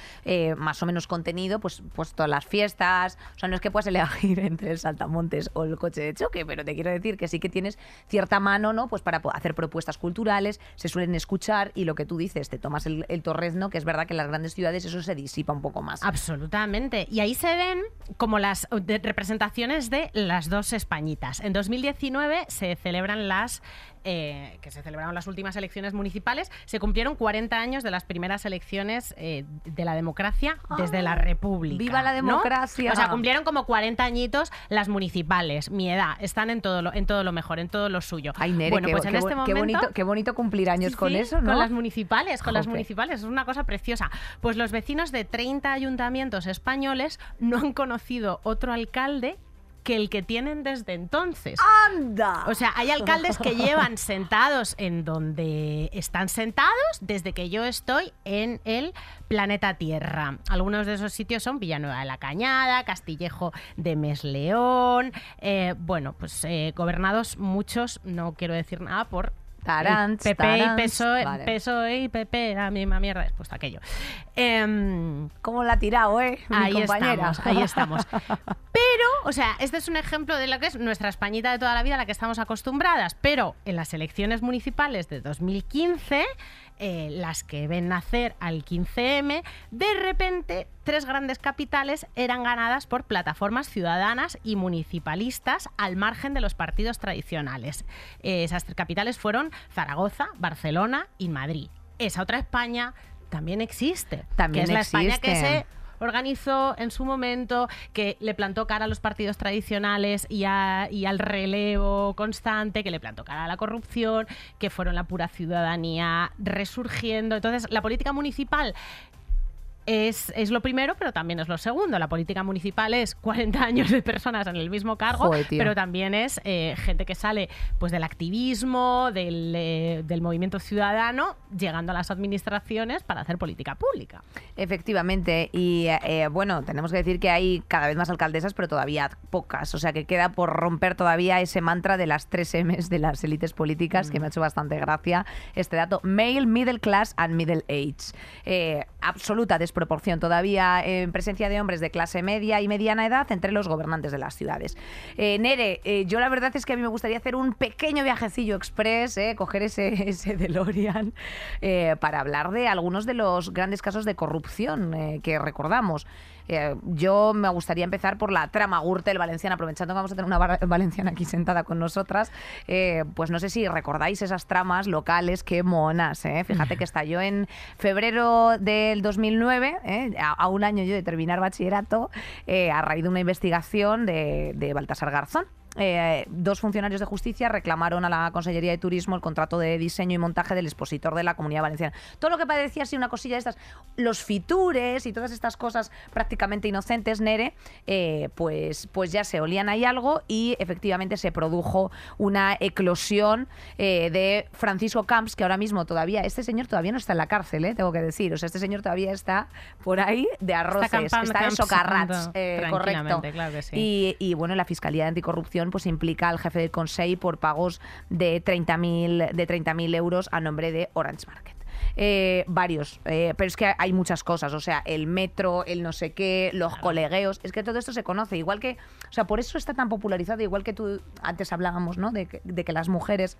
más o menos contenido, pues, pues todas las fiestas, o sea, no es que puedas [LAUGHS] elegir entre el saltamontes o el coche de choque, pero te quiero decir que sí que tienes cierta mano, ¿no? Pues para hacer propuestas culturales, se suelen escuchar y lo que tú dices, te tomas el, el torrezno, que es verdad que en las grandes ciudades eso se disipa un poco más. Absolutamente. Y ahí se ven como las representaciones de las dos Españitas. En 2019 se celebran las eh, que se celebraron las últimas elecciones municipales. Se cumplieron 40 años de las primeras elecciones eh, de la democracia desde la República. ¡Ah! ¡Viva la ¿no? democracia! O sea, cumplieron como 40 añitos las municipales. Mi edad. Están en todo lo, en todo lo mejor, en todo lo suyo. Ay, Nere, bueno, qué, pues en qué este qué momento bonito, qué bonito cumplir años Sí, con sí, eso, ¿no? Con las municipales, con las municipales, es una cosa preciosa. Pues los vecinos de 30 ayuntamientos españoles no han conocido otro alcalde que el que tienen desde entonces. ¡Anda! O sea, hay alcaldes que llevan [LAUGHS] sentados en donde están sentados desde que yo estoy en el planeta Tierra. Algunos de esos sitios son Villanueva de la Cañada, Castillejo de Mesleón, eh, bueno, pues eh, gobernados muchos, no quiero decir nada por Tarants, PP tarants. y PSOE, Vale. PSOE y PP, la misma mierda, después de aquello. Em, ¿Cómo la ha tirado, eh? Mi ahí compañera. estamos, ahí estamos. [LAUGHS] Pero, o sea, este es un ejemplo de lo que es nuestra Españita de toda la vida a la que estamos acostumbradas. Pero en las elecciones municipales de 2015, eh, las que ven nacer al 15M, de repente tres grandes capitales eran ganadas por plataformas ciudadanas y municipalistas al margen de los partidos tradicionales. Eh, esas tres capitales fueron Zaragoza, Barcelona y Madrid. Esa otra España también existe. También que es la España que existe. se organizó en su momento, que le plantó cara a los partidos tradicionales y, al relevo constante, que le plantó cara a la corrupción, que fueron la pura ciudadanía resurgiendo. Entonces, la política municipal es, es lo primero, pero también es lo segundo. La política municipal es 40 años de personas en el mismo cargo, Joder, pero también es eh, gente que sale pues del activismo, del, eh, del movimiento ciudadano, llegando a las administraciones para hacer política pública. Efectivamente, y eh, bueno, tenemos que decir que hay cada vez más alcaldesas, pero todavía pocas. O sea que queda por romper todavía ese mantra de las tres M's de las élites políticas, que me ha hecho bastante gracia este dato. Male, middle class and middle age. Absoluta desproporción todavía en presencia de hombres de clase media y mediana edad entre los gobernantes de las ciudades. Eh, Nere, eh, yo la verdad es que a mí me gustaría hacer un pequeño viajecillo express, eh, coger ese, [LAUGHS] ese DeLorean, para hablar de algunos de los grandes casos de corrupción que recordamos. Eh, yo me gustaría empezar por la trama Gürtel valenciana, aprovechando que vamos a tener una [LAUGHS] valenciana aquí sentada con nosotras. eh, pues no sé si recordáis esas tramas locales, qué monas. eh. Fíjate que estalló en febrero del 2009, eh, a, a un año yo de terminar bachillerato, eh, a raíz de una investigación de, de Baltasar Garzón. Eh, dos funcionarios de justicia reclamaron a la Consellería de Turismo el contrato de diseño y montaje del expositor de la Comunidad Valenciana. Todo lo que parecía así una cosilla de estas, los fitures y todas estas cosas prácticamente inocentes, Nere, eh, pues, pues ya se olían ahí algo y efectivamente se produjo una eclosión eh, de Francisco Camps, que ahora mismo todavía, este señor todavía no está en la cárcel, tengo que decir. O sea, este señor todavía está por ahí de arroces, está, en socarrats, correcto. tranquilamente, claro que sí. Y y, y, bueno, la Fiscalía de Anticorrupción pues implica al jefe del Consejo por pagos de 30.000 de 30.000 euros a nombre de Orange Market. Eh, varios, eh, pero es que hay muchas cosas, o sea, el metro, el no sé qué, los colegueos, es que todo esto se conoce, igual que, o sea, por eso está tan popularizado, igual que tú antes hablábamos, ¿no? De que, de que las mujeres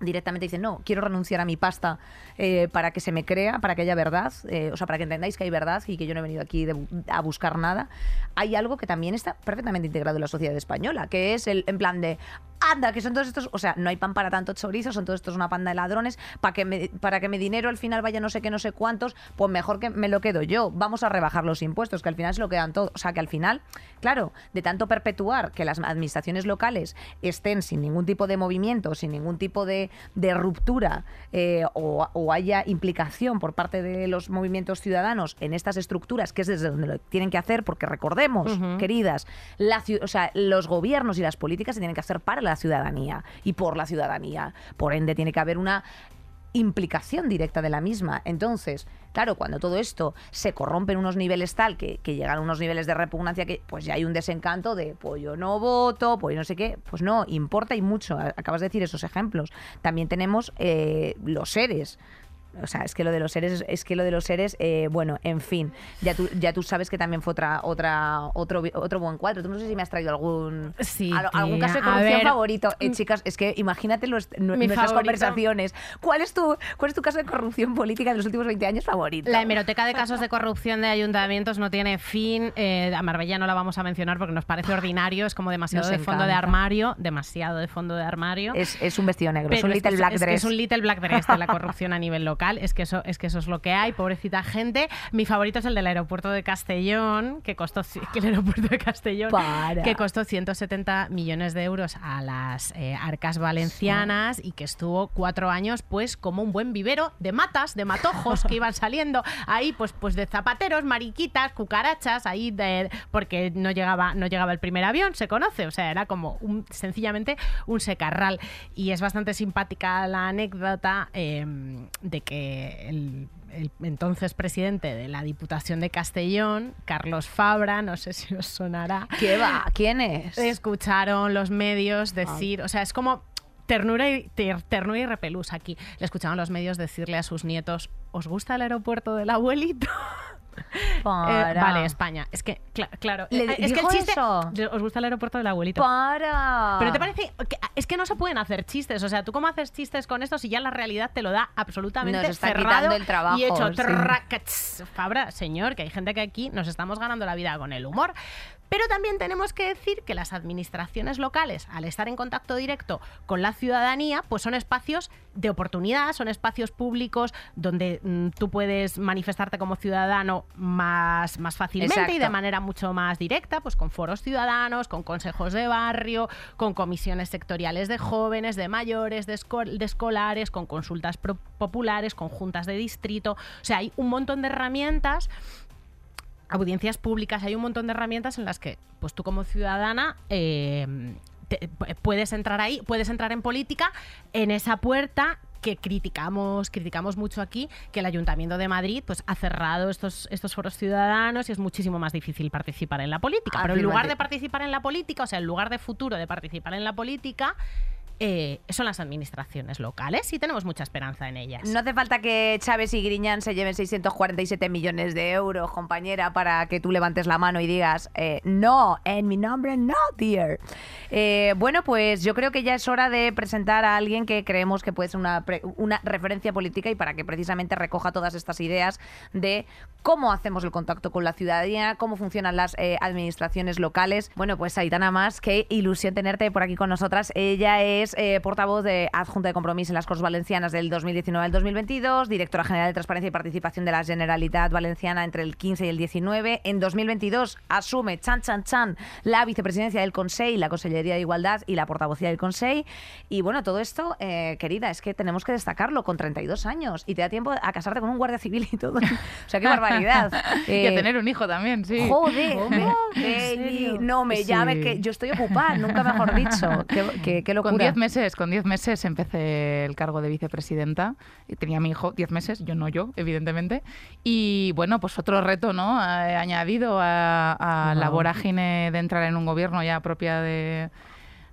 directamente dicen, no, quiero renunciar a mi pasta eh, para que se me crea, para que haya verdad, eh, o sea, para que entendáis que hay verdad y que yo no he venido aquí de- a buscar nada, hay algo que también está perfectamente integrado en la sociedad española, que es el en plan de, anda, que son todos estos, o sea, no hay pan para tanto chorizo, son todos estos una panda de ladrones, para que, me, para que mi dinero al final vaya no sé qué, no sé cuántos, pues mejor que me lo quedo yo, vamos a rebajar los impuestos, que al final se lo quedan todos, o sea, que al final, claro, de tanto perpetuar que las administraciones locales estén sin ningún tipo de movimiento, sin ningún tipo de, de ruptura eh, o, o haya implicación por parte de los movimientos ciudadanos en estas estructuras, que es desde donde lo tienen que hacer, porque recordemos, queridas, la, o sea, los gobiernos y las políticas se tienen que hacer para la ciudadanía y por la ciudadanía. Por ende, tiene que haber una implicación directa de la misma. Entonces, claro, cuando todo esto se corrompe en unos niveles tal que, llegan a unos niveles de repugnancia que pues ya hay un desencanto de pues yo no voto, pues no sé qué, pues no, importa y mucho. Acabas de decir esos ejemplos. También tenemos eh, los seres. O sea, es que lo de los seres, es que lo de los seres, eh, bueno, en fin, ya tú, ya tú sabes que también fue otra, otra, otro, otro buen cuadro. Tú no sé si me has traído algún, Sí, algún caso de corrupción favorito. Eh, mm, chicas, es que imagínate los- nuestras favorito. conversaciones. ¿Cuál es tu, cuál es tu caso de corrupción política de los últimos 20 años favorito? La hemeroteca de casos de corrupción de ayuntamientos no tiene fin. Eh, a Marbella no la vamos a mencionar porque nos parece ordinario. Es como demasiado Nos de fondo de armario. Demasiado de fondo de armario. Es, es un vestido negro, es un es little black es, dress. es un little black dress de la corrupción a nivel local. Es que eso es que eso es lo que hay. Pobrecita gente. Mi favorito es el del aeropuerto de Castellón, que costó que el aeropuerto de Castellón, Para. que costó 170 millones de euros a las eh, arcas valencianas y que estuvo cuatro años, pues como un buen vivero de matas, de matojos que iban saliendo ahí, pues, pues de zapateros, mariquitas, cucarachas, ahí de, porque no llegaba, no llegaba el primer avión, se conoce, o sea, era como un, sencillamente un secarral. Y es bastante simpática la anécdota eh, de que el el entonces presidente de la Diputación de Castellón, Carlos Fabra, no sé si os sonará, ¿Qué va? ¿Quién es? escucharon los medios decir, o sea, es como ternura y, ter- ternura y repelús aquí. Le escucharon los medios decirle a sus nietos, ¿os gusta el aeropuerto del abuelito? [LAUGHS] Eh, Para. vale, España. Es que, cla- claro, ¿Le eh, es que el chiste... eso? ¿Os gusta el aeropuerto del abuelito? Para. Pero te parece que- es que no se pueden hacer chistes, o sea, tú cómo haces chistes con esto si ya la realidad te lo da absolutamente Nos está cerrado quitando el trabajo, y hecho sí. Fabra, señor, que hay gente que aquí nos estamos ganando la vida con el humor. Pero también tenemos que decir que las administraciones locales, al estar en contacto directo con la ciudadanía, pues son espacios de oportunidad, son espacios públicos donde mm, tú puedes manifestarte como ciudadano más, más fácilmente y de manera mucho más directa, pues con foros ciudadanos, con consejos de barrio, con comisiones sectoriales de jóvenes, de mayores, de, esco- de escolares, con consultas populares, con juntas de distrito. O sea, hay un montón de herramientas audiencias públicas, hay un montón de herramientas en las que, pues tú como ciudadana, eh, te- pu- puedes entrar ahí, puedes entrar en política en esa puerta que criticamos, criticamos mucho aquí, que el Ayuntamiento de Madrid pues, ha cerrado estos, estos foros ciudadanos y es muchísimo más difícil participar en la política. Pero en lugar de participar en la política, o sea, en lugar de futuro de participar en la política, eh, son las administraciones locales y tenemos mucha esperanza en ellas. No hace falta que Chávez y Griñán se lleven 647 millones de euros, compañera, para que tú levantes la mano y digas, eh, no, en mi nombre no, dear. Eh, bueno, pues yo creo que ya es hora de presentar a alguien que creemos que puede ser una, una referencia política y para que precisamente recoja todas estas ideas de cómo hacemos el contacto con la ciudadanía, cómo funcionan las administraciones locales. Bueno, pues Aitana Más, qué ilusión tenerte por aquí con nosotras. Ella es eh, portavoz de Adjunta de Compromiso en las Corts Valencianas del 2019 al 2022, directora general de Transparencia y Participación de la Generalitat Valenciana entre el 15 y el 19. En 2022 asume, chan, chan, chan, la vicepresidencia del Consejo, la Consellería de Igualdad y la portavocía del Consejo. Y bueno, todo esto, eh, querida, es que tenemos que destacarlo con 32 años y te da tiempo a casarte con un guardia civil y todo. [LAUGHS] O sea, qué barbaridad. [LAUGHS] y a Eh, tener un hijo también, sí. Joder, eh, no me Sí. llame que yo estoy ocupada, nunca mejor dicho. [LAUGHS] Qué, qué, qué locura. Con 10 meses, con 10 meses empecé el cargo de vicepresidenta. Tenía a mi hijo 10 meses, yo no yo, evidentemente. Y bueno, pues otro reto, ¿no? Eh, añadido a, a la vorágine de entrar en un gobierno ya propia de,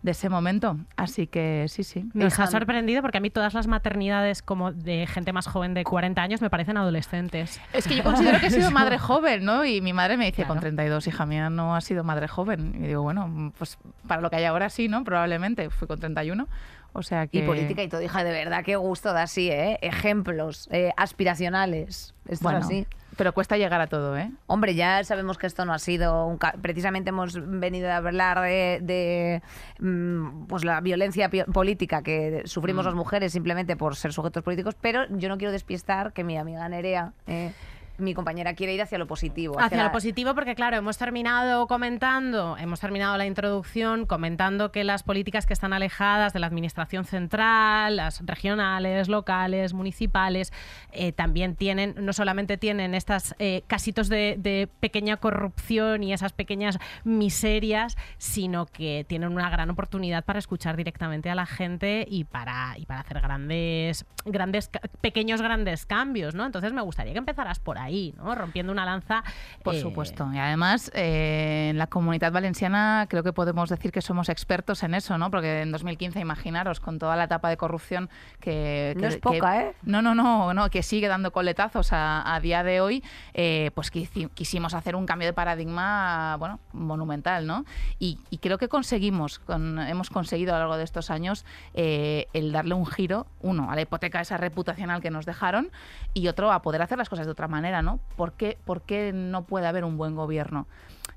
de ese momento. Así que sí, sí. Nos ha sorprendido porque a mí todas las maternidades como de gente más joven de 40 años me parecen adolescentes. Es que yo considero que he sido [LAUGHS] madre joven, ¿no? Y mi madre me dice, Claro. con 32, hija mía, no has sido madre joven. Y digo, bueno, pues para lo que hay ahora sí, ¿no? Probablemente. Fui con 31. O sea que... Y política y todo, hija, de verdad, qué gusto da así, ¿eh? Ejemplos eh, aspiracionales. Esto Bueno, es así. Pero cuesta llegar a todo, ¿eh? Hombre, ya sabemos que esto no ha sido un ca- precisamente hemos venido a hablar de, de, mm, pues la violencia política que sufrimos Mm. las mujeres simplemente por ser sujetos políticos, pero yo no quiero despistar que mi amiga Nerea eh, mi compañera quiere ir hacia lo positivo. Hacia, lo positivo, porque claro, hemos terminado comentando, hemos terminado la introducción comentando que las políticas que están alejadas de la administración central, las regionales, locales, municipales, eh, también tienen, no solamente tienen estas eh, casitos de, de pequeña corrupción y esas pequeñas miserias, sino que tienen una gran oportunidad para escuchar directamente a la gente y para, y para hacer grandes, grandes, pequeños grandes cambios, ¿no? Entonces me gustaría que empezaras por ahí, ¿no? Rompiendo una lanza. Por eh, supuesto. Y además, eh, en la comunidad valenciana creo que podemos decir que somos expertos en eso, ¿no? Porque en 2015, imaginaros, con toda la etapa de corrupción que... No que- es poca, que- ¿eh? No, no, no, no, que sigue dando coletazos a, a día de hoy, eh, pues quisi- quisimos hacer un cambio de paradigma, bueno, monumental, ¿no? Y, y creo que conseguimos, con- hemos conseguido a lo largo de estos años eh, el darle un giro, uno, a la hipoteca esa reputacional que nos dejaron y otro, a poder hacer las cosas de otra manera, ¿no? ¿Por qué, por qué no puede haber un buen gobierno?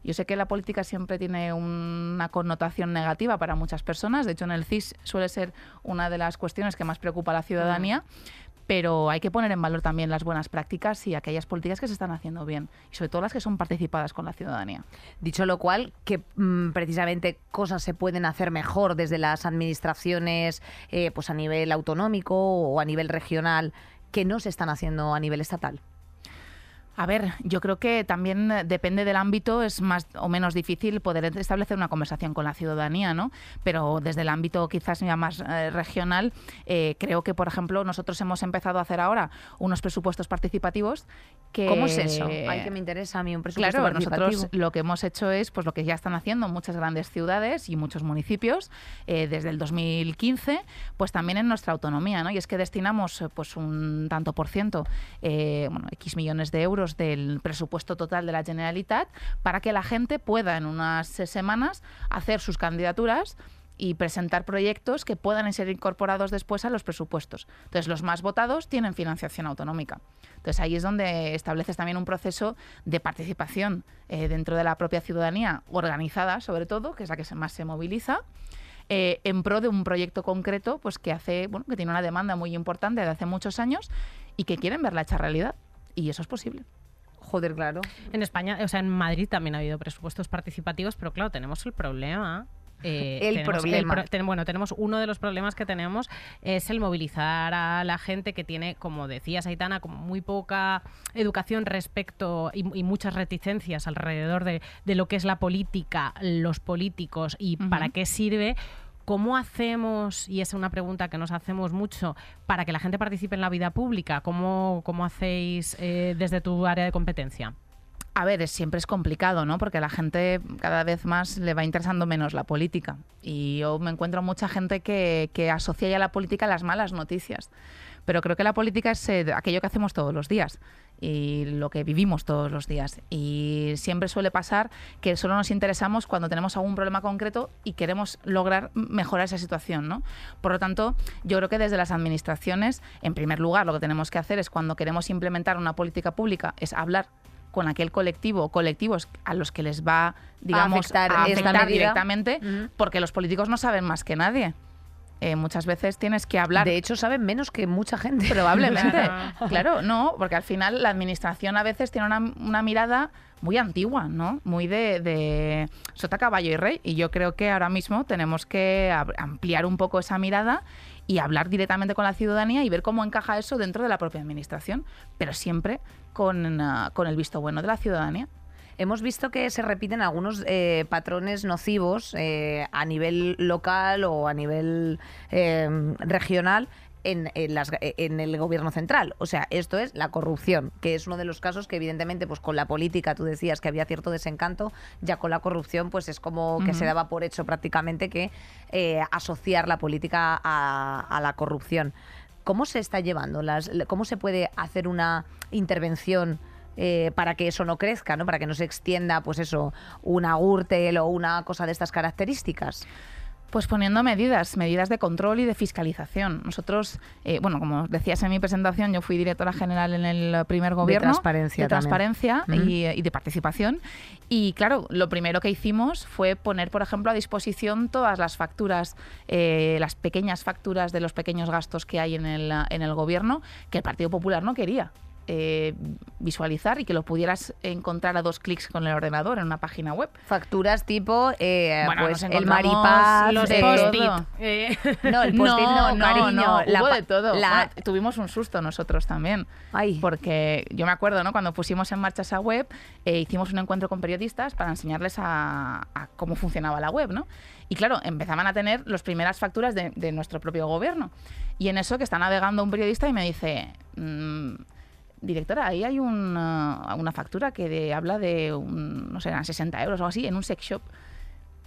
Yo sé que la política siempre tiene una connotación negativa para muchas personas. De hecho, en el CIS suele ser una de las cuestiones que más preocupa a la ciudadanía. Pero hay que poner en valor también las buenas prácticas y aquellas políticas que se están haciendo bien. Y sobre todo las que son participadas con la ciudadanía. Dicho lo cual, que mm, precisamente cosas se pueden hacer mejor desde las administraciones eh, pues a nivel autonómico o a nivel regional que no se están haciendo a nivel estatal. A ver, yo creo que también eh, depende del ámbito, es más o menos difícil poder establecer una conversación con la ciudadanía, ¿no? Pero desde el ámbito quizás ya más eh, regional, eh, creo que, por ejemplo, nosotros hemos empezado a hacer ahora unos presupuestos participativos que... ¿Cómo es eso? Ay, que me interesa a mí un presupuesto Claro, participativo. nosotros lo que hemos hecho es pues lo que ya están haciendo muchas grandes ciudades y muchos municipios eh, desde el 2015, pues también en nuestra autonomía, ¿no? Y es que destinamos pues un tanto por ciento, eh, bueno, X millones de euros del presupuesto total de la Generalitat para que la gente pueda en unas eh, semanas hacer sus candidaturas y presentar proyectos que puedan ser incorporados después a los presupuestos. Entonces, los más votados tienen financiación autonómica. Entonces, ahí es donde estableces también un proceso de participación eh, dentro de la propia ciudadanía, organizada sobre todo, que es la que más se moviliza, eh, en pro de un proyecto concreto pues que hace bueno que tiene una demanda muy importante de hace muchos años y que quieren verla hecha realidad. Y eso es posible. Joder, claro. En España, o sea, en Madrid también ha habido presupuestos participativos, pero claro, tenemos el problema. eh, El tenemos problema. pro- ten- bueno, tenemos uno de los problemas que tenemos es el movilizar a la gente que tiene, como decías, Aitana, como muy poca educación respecto y, y muchas reticencias alrededor de, de lo que es la política, los políticos y para qué sirve. ¿Cómo hacemos, y es una pregunta que nos hacemos mucho, para que la gente participe en la vida pública? ¿Cómo, cómo hacéis eh, desde tu área de competencia? A ver, es, siempre es complicado, ¿no? Porque a la gente cada vez más le va interesando menos la política. Y yo me encuentro mucha gente que, que asocia ya la política a las malas noticias. Pero creo que la política es eh, aquello que hacemos todos los días y lo que vivimos todos los días. Y siempre suele pasar que solo nos interesamos cuando tenemos algún problema concreto y queremos lograr mejorar esa situación, ¿no? Por lo tanto, yo creo que desde las administraciones, en primer lugar, lo que tenemos que hacer es cuando queremos implementar una política pública, es hablar con aquel colectivo o colectivos a los que les va, digamos, afectar a afectar directamente, porque los políticos no saben más que nadie. Eh, muchas veces tienes que hablar De hecho, saben menos que mucha gente. Probablemente. [LAUGHS] Claro. No, porque al final la administración a veces tiene una, una mirada muy antigua, ¿no? Muy de, de sota, caballo y rey. Y yo creo que ahora mismo tenemos que ampliar un poco esa mirada y hablar directamente con la ciudadanía y ver cómo encaja eso dentro de la propia administración, pero siempre con, ah, con el visto bueno de la ciudadanía. Hemos visto que se repiten algunos eh, patrones nocivos eh, a nivel local o a nivel eh, regional. En, en las- en el gobierno central. O sea, esto es la corrupción, que es uno de los casos que evidentemente pues con la política, tú decías que había cierto desencanto, ya con la corrupción pues es como que se daba por hecho prácticamente que eh, asociar la política a, a la corrupción. ¿Cómo se está llevando? Las, ¿Cómo se puede hacer una intervención eh, para que eso no crezca, ¿no? Para que no se extienda, pues eso, una gürtel o una cosa de estas características. Pues poniendo medidas, medidas de control y de fiscalización. Nosotros, eh, bueno, como decías en mi presentación, yo fui directora general en el primer gobierno. transparencia De transparencia Ujú. y, y de participación. Y claro, lo primero que hicimos fue poner, por ejemplo, a disposición todas las facturas, eh, las pequeñas facturas de los pequeños gastos que hay en el, en el gobierno, que el Partido Popular no quería. Eh, visualizar y que lo pudieras encontrar a dos clics con el ordenador en una página web. Facturas tipo, eh, Bueno, pues el maripaz, Los de post-it. todo. Eh, No, el [LAUGHS] post-it no, cariño. no, la hubo de todo. la- Bueno, tuvimos un susto nosotros también. Ay. Porque yo me acuerdo, ¿no? Cuando pusimos en marcha esa web, eh, hicimos un encuentro con periodistas para enseñarles a, a cómo funcionaba la web, ¿no? Y claro, empezaban a tener las primeras facturas de, de nuestro propio gobierno. Y en eso que está navegando un periodista y me dice, mm, directora, ahí hay una, factura que de- habla de, un, no sé, eran 60 euros o así, en un sex shop.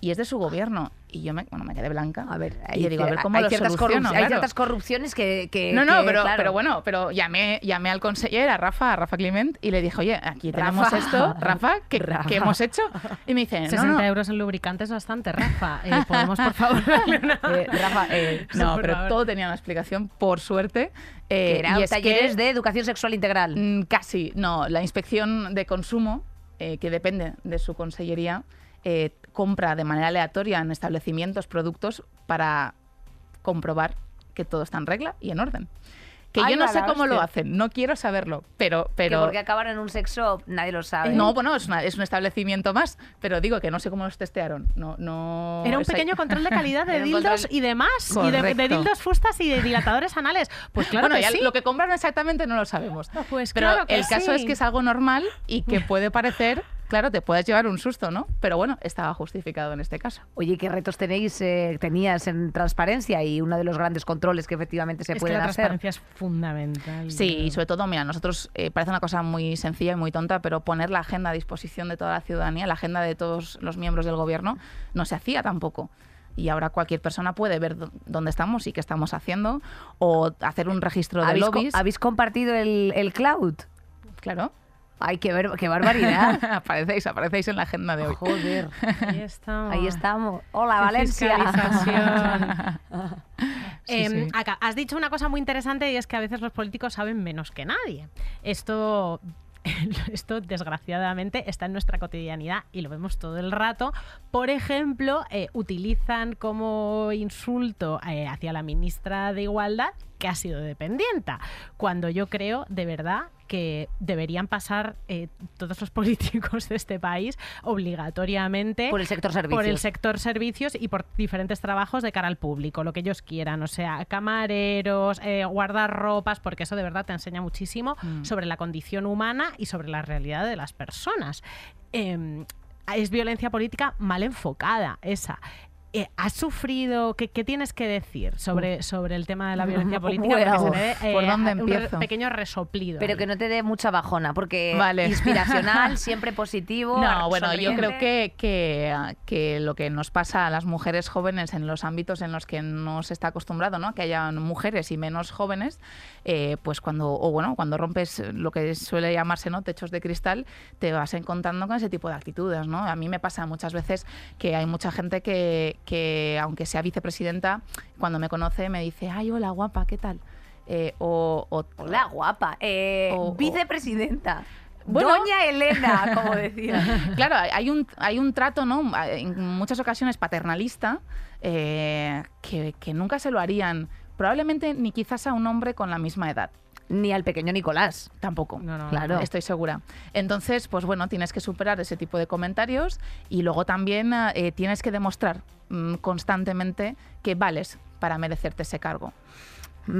Y es de su gobierno. Y yo me, bueno, me quedé blanca. A ver, y yo digo, a ver cómo hay, lo ciertas soluciono, corrup- hay claro. ciertas corrupciones que, que- No, no, que, pero, claro. pero bueno, pero llamé, llamé al conseller, a Rafa, a Rafa Climent, y le dije, oye, aquí tenemos Rafa. esto, Rafa, ¿qué, Rafa. qué hemos hecho? Y me dice, no, 60 no, euros en lubricante es bastante, Rafa. Eh, ¿Podemos, por favor, [LAUGHS] eh, Rafa, eh, no, [LAUGHS] pero favor. todo tenía una explicación, por suerte. eh, eran y es talleres que, de educación sexual integral. mm, Casi, no, la inspección de consumo, eh, que depende de su consellería, eh, compra de manera aleatoria en establecimientos productos para comprobar que todo está en regla y en orden. Que Ay, yo no sé cómo lo hacen, no quiero saberlo, pero... Que pero porque acaban en un sex shop, nadie lo sabe. No, bueno, es, una- es un establecimiento más, pero digo que no sé cómo los testearon. No, no, Era un ahí- pequeño control de [LAUGHS] calidad de dildos control- y demás. Y de, dildos fustas y de dilatadores anales. Pues claro bueno, que ya sí. lo que compraron exactamente no lo sabemos. Pues Pero claro que el caso es que es algo normal y que [LAUGHS] puede parecer, claro, te puedes llevar un susto, ¿no? Pero bueno, estaba justificado en este caso. Oye, ¿qué retos tenéis, eh, tenías en transparencia y uno de los grandes controles que efectivamente se Es que pueden la hacer? transparencia es fundamental. Sí, y sobre todo, mira, nosotros eh, parece una cosa muy sencilla y muy tonta, pero poner la agenda a disposición de toda la ciudadanía, la agenda de todos los miembros del gobierno, no se hacía tampoco. Y ahora cualquier persona puede ver dó- dónde estamos y qué estamos haciendo, o hacer un registro de ¿Habéis, co- lobbies. habéis compartido el, el cloud? Claro. Ay, qué, ver- qué barbaridad. [LAUGHS] aparecéis, aparecéis en la agenda de hoy. Joder. [LAUGHS] Ahí estamos. Ahí estamos. Hola, Qué Valencia. [LAUGHS] Sí, Em, sí. acá, has dicho una cosa muy interesante y es que a veces los políticos saben menos que nadie. Esto, esto desgraciadamente está en nuestra cotidianidad y lo vemos todo el rato. Por ejemplo, eh, utilizan como insulto eh, hacia la ministra de Igualdad que ha sido dependienta, cuando yo creo de verdad que deberían pasar eh, todos los [LAUGHS] políticos de este país obligatoriamente Por el sector servicios. por el sector servicios y por diferentes trabajos de cara al público, lo que ellos quieran, o sea, camareros, eh, guardarropas, porque eso de verdad te enseña muchísimo Mm. sobre la condición humana y sobre la realidad de las personas. Em, es violencia política mal enfocada, esa. Eh, ¿Has sufrido? ¿qué, qué tienes que decir sobre, sobre el tema de la violencia [LAUGHS] política? Porque Bueno, se me dé, ¿por dónde un re- empiezo? pequeño resoplido. Pero ahí. que no te dé mucha bajona, porque Vale. inspiracional, [LAUGHS] siempre positivo. No, bueno, yo creo que, que, que lo que nos pasa a las mujeres jóvenes en los ámbitos en los que no se está acostumbrado, ¿no? Que haya mujeres y menos jóvenes, eh, pues cuando, o bueno, cuando rompes lo que suele llamarse, ¿no? Techos de cristal, te vas encontrando con ese tipo de actitudes, ¿no? A mí me pasa muchas veces que hay mucha gente que, que aunque sea vicepresidenta, cuando me conoce me dice, ay, hola, guapa, ¿qué tal? Eh, o, o- Hola, guapa. Eh, O- vicepresidenta. Bueno. Doña Elena, como decía. [LAUGHS] Claro, hay un, hay un trato, ¿no? En muchas ocasiones paternalista, eh, que, que nunca se lo harían, probablemente ni quizás a un hombre con la misma edad. Ni al pequeño Nicolás. Tampoco. No, no, no. Claro. Estoy segura. Entonces, pues bueno, tienes que superar ese tipo de comentarios y luego también eh, tienes que demostrar mm, constantemente que vales para merecerte ese cargo. [LAUGHS]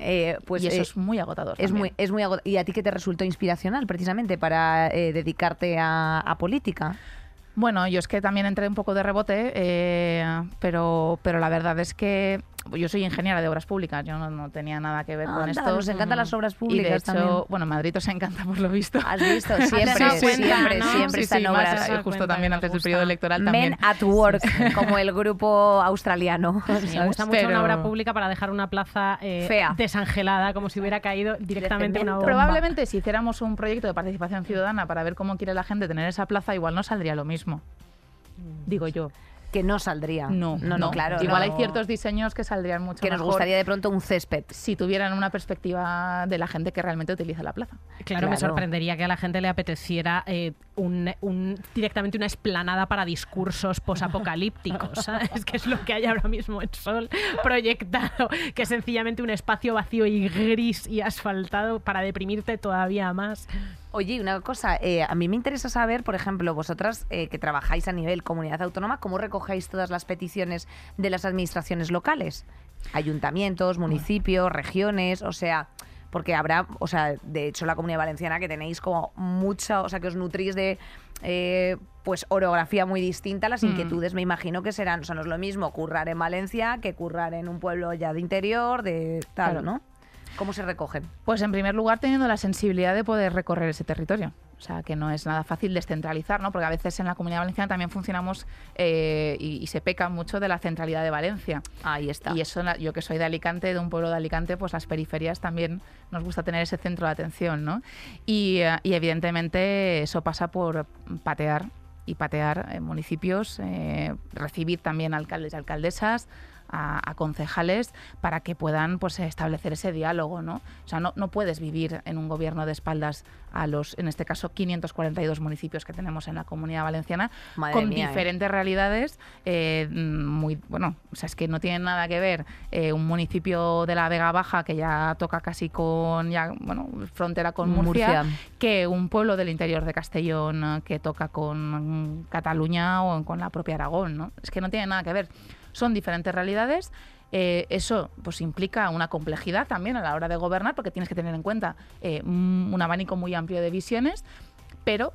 Eh, pues y eso eh, es muy agotador. es también. muy, es muy agot- ¿Y a ti qué te resultó inspiracional precisamente para dedicarte a, a política? Bueno, yo es que también entré un poco de rebote, eh, pero, pero la verdad es que yo soy ingeniera de obras públicas, yo no, no tenía nada que ver con Anda, esto. nos encantan las obras Y de públicas hecho, también. bueno, Madrid os encanta por lo visto. Has visto, [LAUGHS] siempre, cuenta, siempre, ¿no? siempre Sí, está sí, en más, obras. Justo cuenta también antes del periodo electoral también. Men at Work, [LAUGHS] como el grupo australiano. Sí, me gusta mucho una obra pública para dejar una plaza eh, Fea. desangelada, como si hubiera caído directamente una bomba. Probablemente si hiciéramos un proyecto de participación ciudadana para ver cómo quiere la gente tener esa plaza, igual no saldría lo mismo. Digo yo. Que no saldría. No, no, no, claro. Igual no. hay ciertos diseños que saldrían mucho Que nos gustaría de pronto un césped. si tuvieran una perspectiva de la gente que realmente utiliza la plaza. Claro, me sorprendería que a la gente le apeteciera eh, un, un- directamente una esplanada para discursos posapocalípticos, [LAUGHS] ¿sabes? Que es lo que hay ahora mismo en Sol proyectado, que es sencillamente un espacio vacío y gris y asfaltado para deprimirte todavía más. Oye, una cosa, eh, a mí me interesa saber, por ejemplo, vosotras eh, que trabajáis a nivel comunidad autónoma, ¿cómo recogéis todas las peticiones de las administraciones locales? Ayuntamientos, municipios, regiones, o sea, porque habrá, o sea, de hecho la comunidad valenciana que tenéis como mucha, o sea, que os nutrís de... eh, pues orografía muy distinta, las Mm. inquietudes me imagino que serán, o sea, no es lo mismo currar en Valencia que currar en un pueblo ya de interior, de tal, Claro. ¿no? ¿Cómo se recogen? Pues en primer lugar teniendo la sensibilidad de poder recorrer ese territorio. O sea, que no es nada fácil descentralizar, ¿no? Porque a veces en la comunidad valenciana también funcionamos eh, y, y se peca mucho de la centralidad de Valencia. Ahí está. Y eso, yo que soy de Alicante, de un pueblo de Alicante, pues las periferias también nos gusta tener ese centro de atención, ¿no? Y, eh, y evidentemente eso pasa por patear y patear en municipios, eh, recibir también alcaldes y alcaldesas, a, a concejales para que puedan pues establecer ese diálogo, ¿no? O sea, no, no puedes vivir en un gobierno de espaldas a los, en este caso, 542 municipios que tenemos en la comunidad valenciana, Madre con mía, ¿eh? diferentes realidades eh, muy bueno o sea es que no tienen nada que ver eh, un municipio de la Vega Baja que ya toca casi con ya bueno frontera con Murcia, Murcia. que un pueblo del interior de Castellón eh, que toca con Cataluña o con la propia Aragón no es que no tiene nada que ver son diferentes realidades eh, eso pues implica una complejidad también a la hora de gobernar porque tienes que tener en cuenta eh, un un abanico muy amplio de visiones pero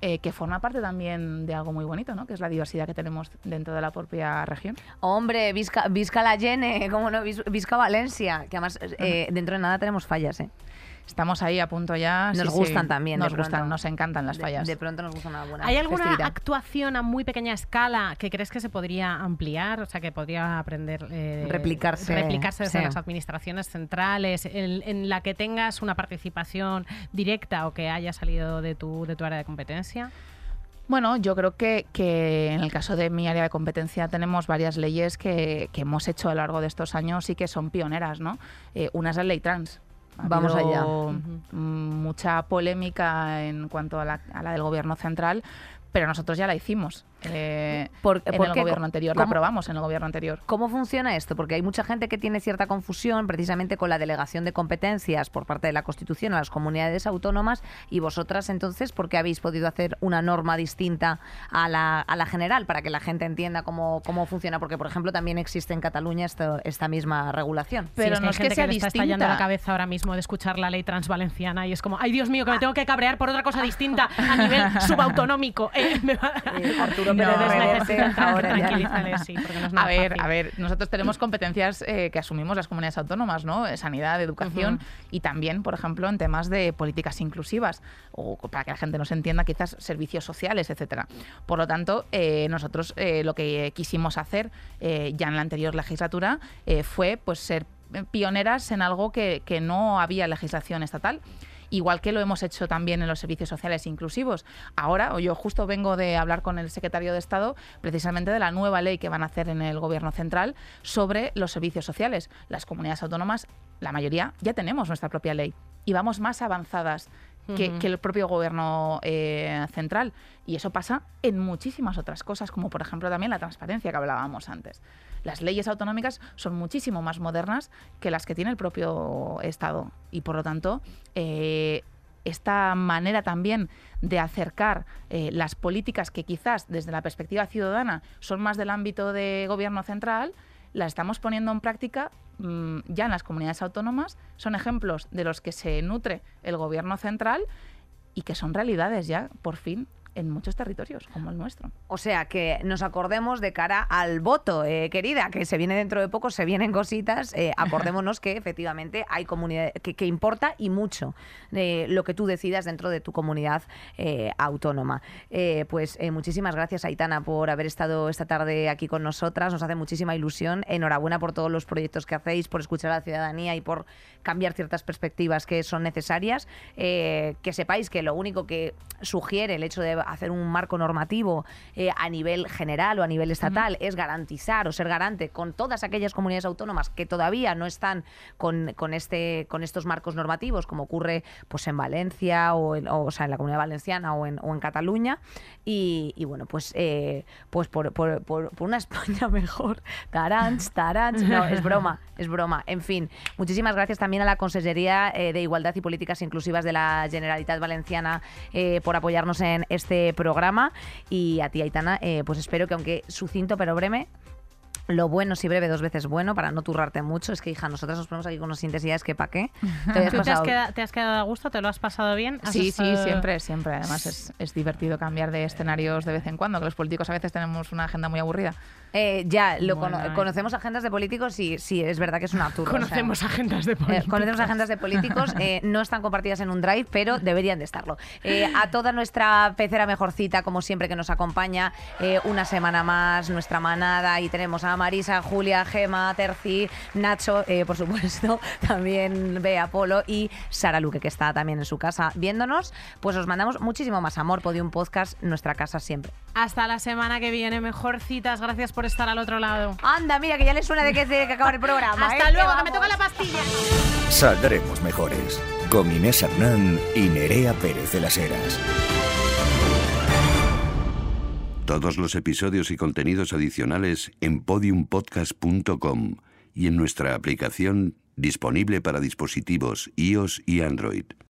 eh, que forma parte también de algo muy bonito, ¿no? Que es la diversidad que tenemos dentro de la propia región. Hombre, Vizca, Vizca la Yene, [LAUGHS] ¿cómo no? Vizca Valencia, que además dentro de nada tenemos fallas, ¿eh? Estamos ahí a punto ya. Nos sí, sí. gustan también, de Nos gustan, pronto. nos encantan las De- fallas. De, pronto nos gusta una buena ¿Hay alguna festividad. actuación a muy pequeña escala que crees que se podría ampliar? O sea, que podría aprender... eh, Replicarse, Replicarse desde sí. las administraciones centrales, en, en la que tengas una participación directa o que haya salido de tu, de tu área de competencia. Bueno, yo creo que, que en el caso de mi área de competencia tenemos varias leyes que, que hemos hecho a lo largo de estos años y que son pioneras, ¿no? Eh, una es la ley trans. Ha Vamos allá. Mucha polémica en cuanto a la, a la del gobierno central, pero nosotros ya la hicimos. Eh, Por- en ¿por el qué? gobierno anterior, la ¿Cómo? aprobamos en el gobierno anterior. ¿Cómo funciona esto? Porque hay mucha gente que tiene cierta confusión precisamente con la delegación de competencias por parte de la Constitución a las comunidades autónomas y vosotras entonces, ¿por qué habéis podido hacer una norma distinta a la, a la general para que la gente entienda cómo, cómo funciona? Porque, por ejemplo, también existe en Cataluña esto- esta misma regulación. Pero Sí, no hay es que gente sea le está estallando la cabeza ahora mismo de escuchar la ley transvalenciana y es como, ay Dios mío, que me tengo que cabrear por otra cosa distinta a nivel [LAUGHS] subautonómico. Eh, me va- Eh, Arturo No, Pérez Reverte, Reverte, ahora ya. Tranquilízale, sí, porque no es A ver, fácil. a ver, nosotros tenemos competencias eh, que asumimos las comunidades autónomas, ¿no? Eh, Sanidad, educación y también, por ejemplo, en temas de políticas inclusivas o para que la gente nos entienda, quizás servicios sociales, etcétera. Por lo tanto, eh, nosotros eh, lo que quisimos hacer ya en la anterior legislatura fue pues ser pioneras en algo que, que no había legislación estatal igual que lo hemos hecho también en los servicios sociales inclusivos. Ahora, o yo justo vengo de hablar con el secretario de Estado precisamente de la nueva ley que van a hacer en el Gobierno central sobre los servicios sociales. Las comunidades autónomas, la mayoría, ya tenemos nuestra propia ley y vamos más avanzadas que el propio gobierno eh, central. Y eso pasa en muchísimas otras cosas, como por ejemplo también la transparencia que hablábamos antes. Las leyes autonómicas son muchísimo más modernas que las que tiene el propio Estado. Y por lo tanto, eh, esta manera también de acercar eh, las políticas que quizás desde la perspectiva ciudadana son más del ámbito de gobierno central, la estamos poniendo en práctica mm, ya en las comunidades autónomas. Son ejemplos de los que se nutre el gobierno central y que son realidades ya, por fin, en muchos territorios, como el nuestro. O sea, que nos acordemos de cara al voto, eh, querida, que se viene dentro de poco, se vienen cositas. eh, [LAUGHS] acordémonos que efectivamente hay comunidad que, que importa y mucho eh, lo que tú decidas dentro de tu comunidad eh, autónoma. Pues muchísimas gracias, Aitana, por haber estado esta tarde aquí con nosotras. Nos hace muchísima ilusión. Enhorabuena por todos los proyectos que hacéis, por escuchar a la ciudadanía y por cambiar ciertas perspectivas que son necesarias. Que sepáis que lo único que sugiere el hecho de hacer un marco normativo eh, a nivel general o a nivel estatal es garantizar o ser garante con todas aquellas comunidades autónomas que todavía no están con, con este, con estos marcos normativos, como ocurre pues en Valencia o, en, o, sea, en la comunidad valenciana o en, o en Cataluña. Y, y, bueno, pues, eh, pues por, por, por, por, una España [LAUGHS] mejor. Taranch, taranch. No, es broma, es broma. En fin, muchísimas gracias también a la Consejería eh, de Igualdad y Políticas Inclusivas de la Generalitat Valenciana eh, por apoyarnos en este programa. Y a ti, Aitana, eh, pues espero que aunque sucinto pero breve, lo bueno si breve dos veces bueno para no turrarte mucho. Es que, hija, nosotros nos ponemos aquí con unas intensidades que pa' qué. [LAUGHS] ¿Te, ¿Tú te, has quedado, ¿Te has quedado a gusto? ¿Te lo has pasado bien? ¿Has sí, estado... sí, siempre, siempre. Además es, es, divertido cambiar de escenarios de vez en cuando, que los políticos a veces tenemos una agenda muy aburrida. Eh, ya, lo bueno, cono conocemos agendas de políticos y sí, es verdad que es una turra. Conocemos o sea, agendas de políticos. Eh, conocemos agendas de políticos, eh, no están compartidas en un drive, pero deberían de estarlo. Eh, a toda nuestra pecera mejorcita, como siempre, que nos acompaña eh, una semana más, nuestra manada, y tenemos a Marisa, Julia, Gema, Terci, Nacho, eh, por supuesto, [LAUGHS] también Bea Polo y Sara Luque, que está también en su casa viéndonos. Pues os mandamos muchísimo más amor, Podium Podcast, nuestra casa siempre. Hasta la semana que viene, mejorcitas. Gracias por estar al otro lado. Anda, mira, que ya le suena de que, es de que acaba el programa. Hasta ¿eh? luego, que, que me toca la pastilla. Saldremos mejores. Con Inés Hernán y Nerea Pérez de las Heras. Todos los episodios y contenidos adicionales en podiumpodcast.com y en nuestra aplicación disponible para dispositivos iOS y Android.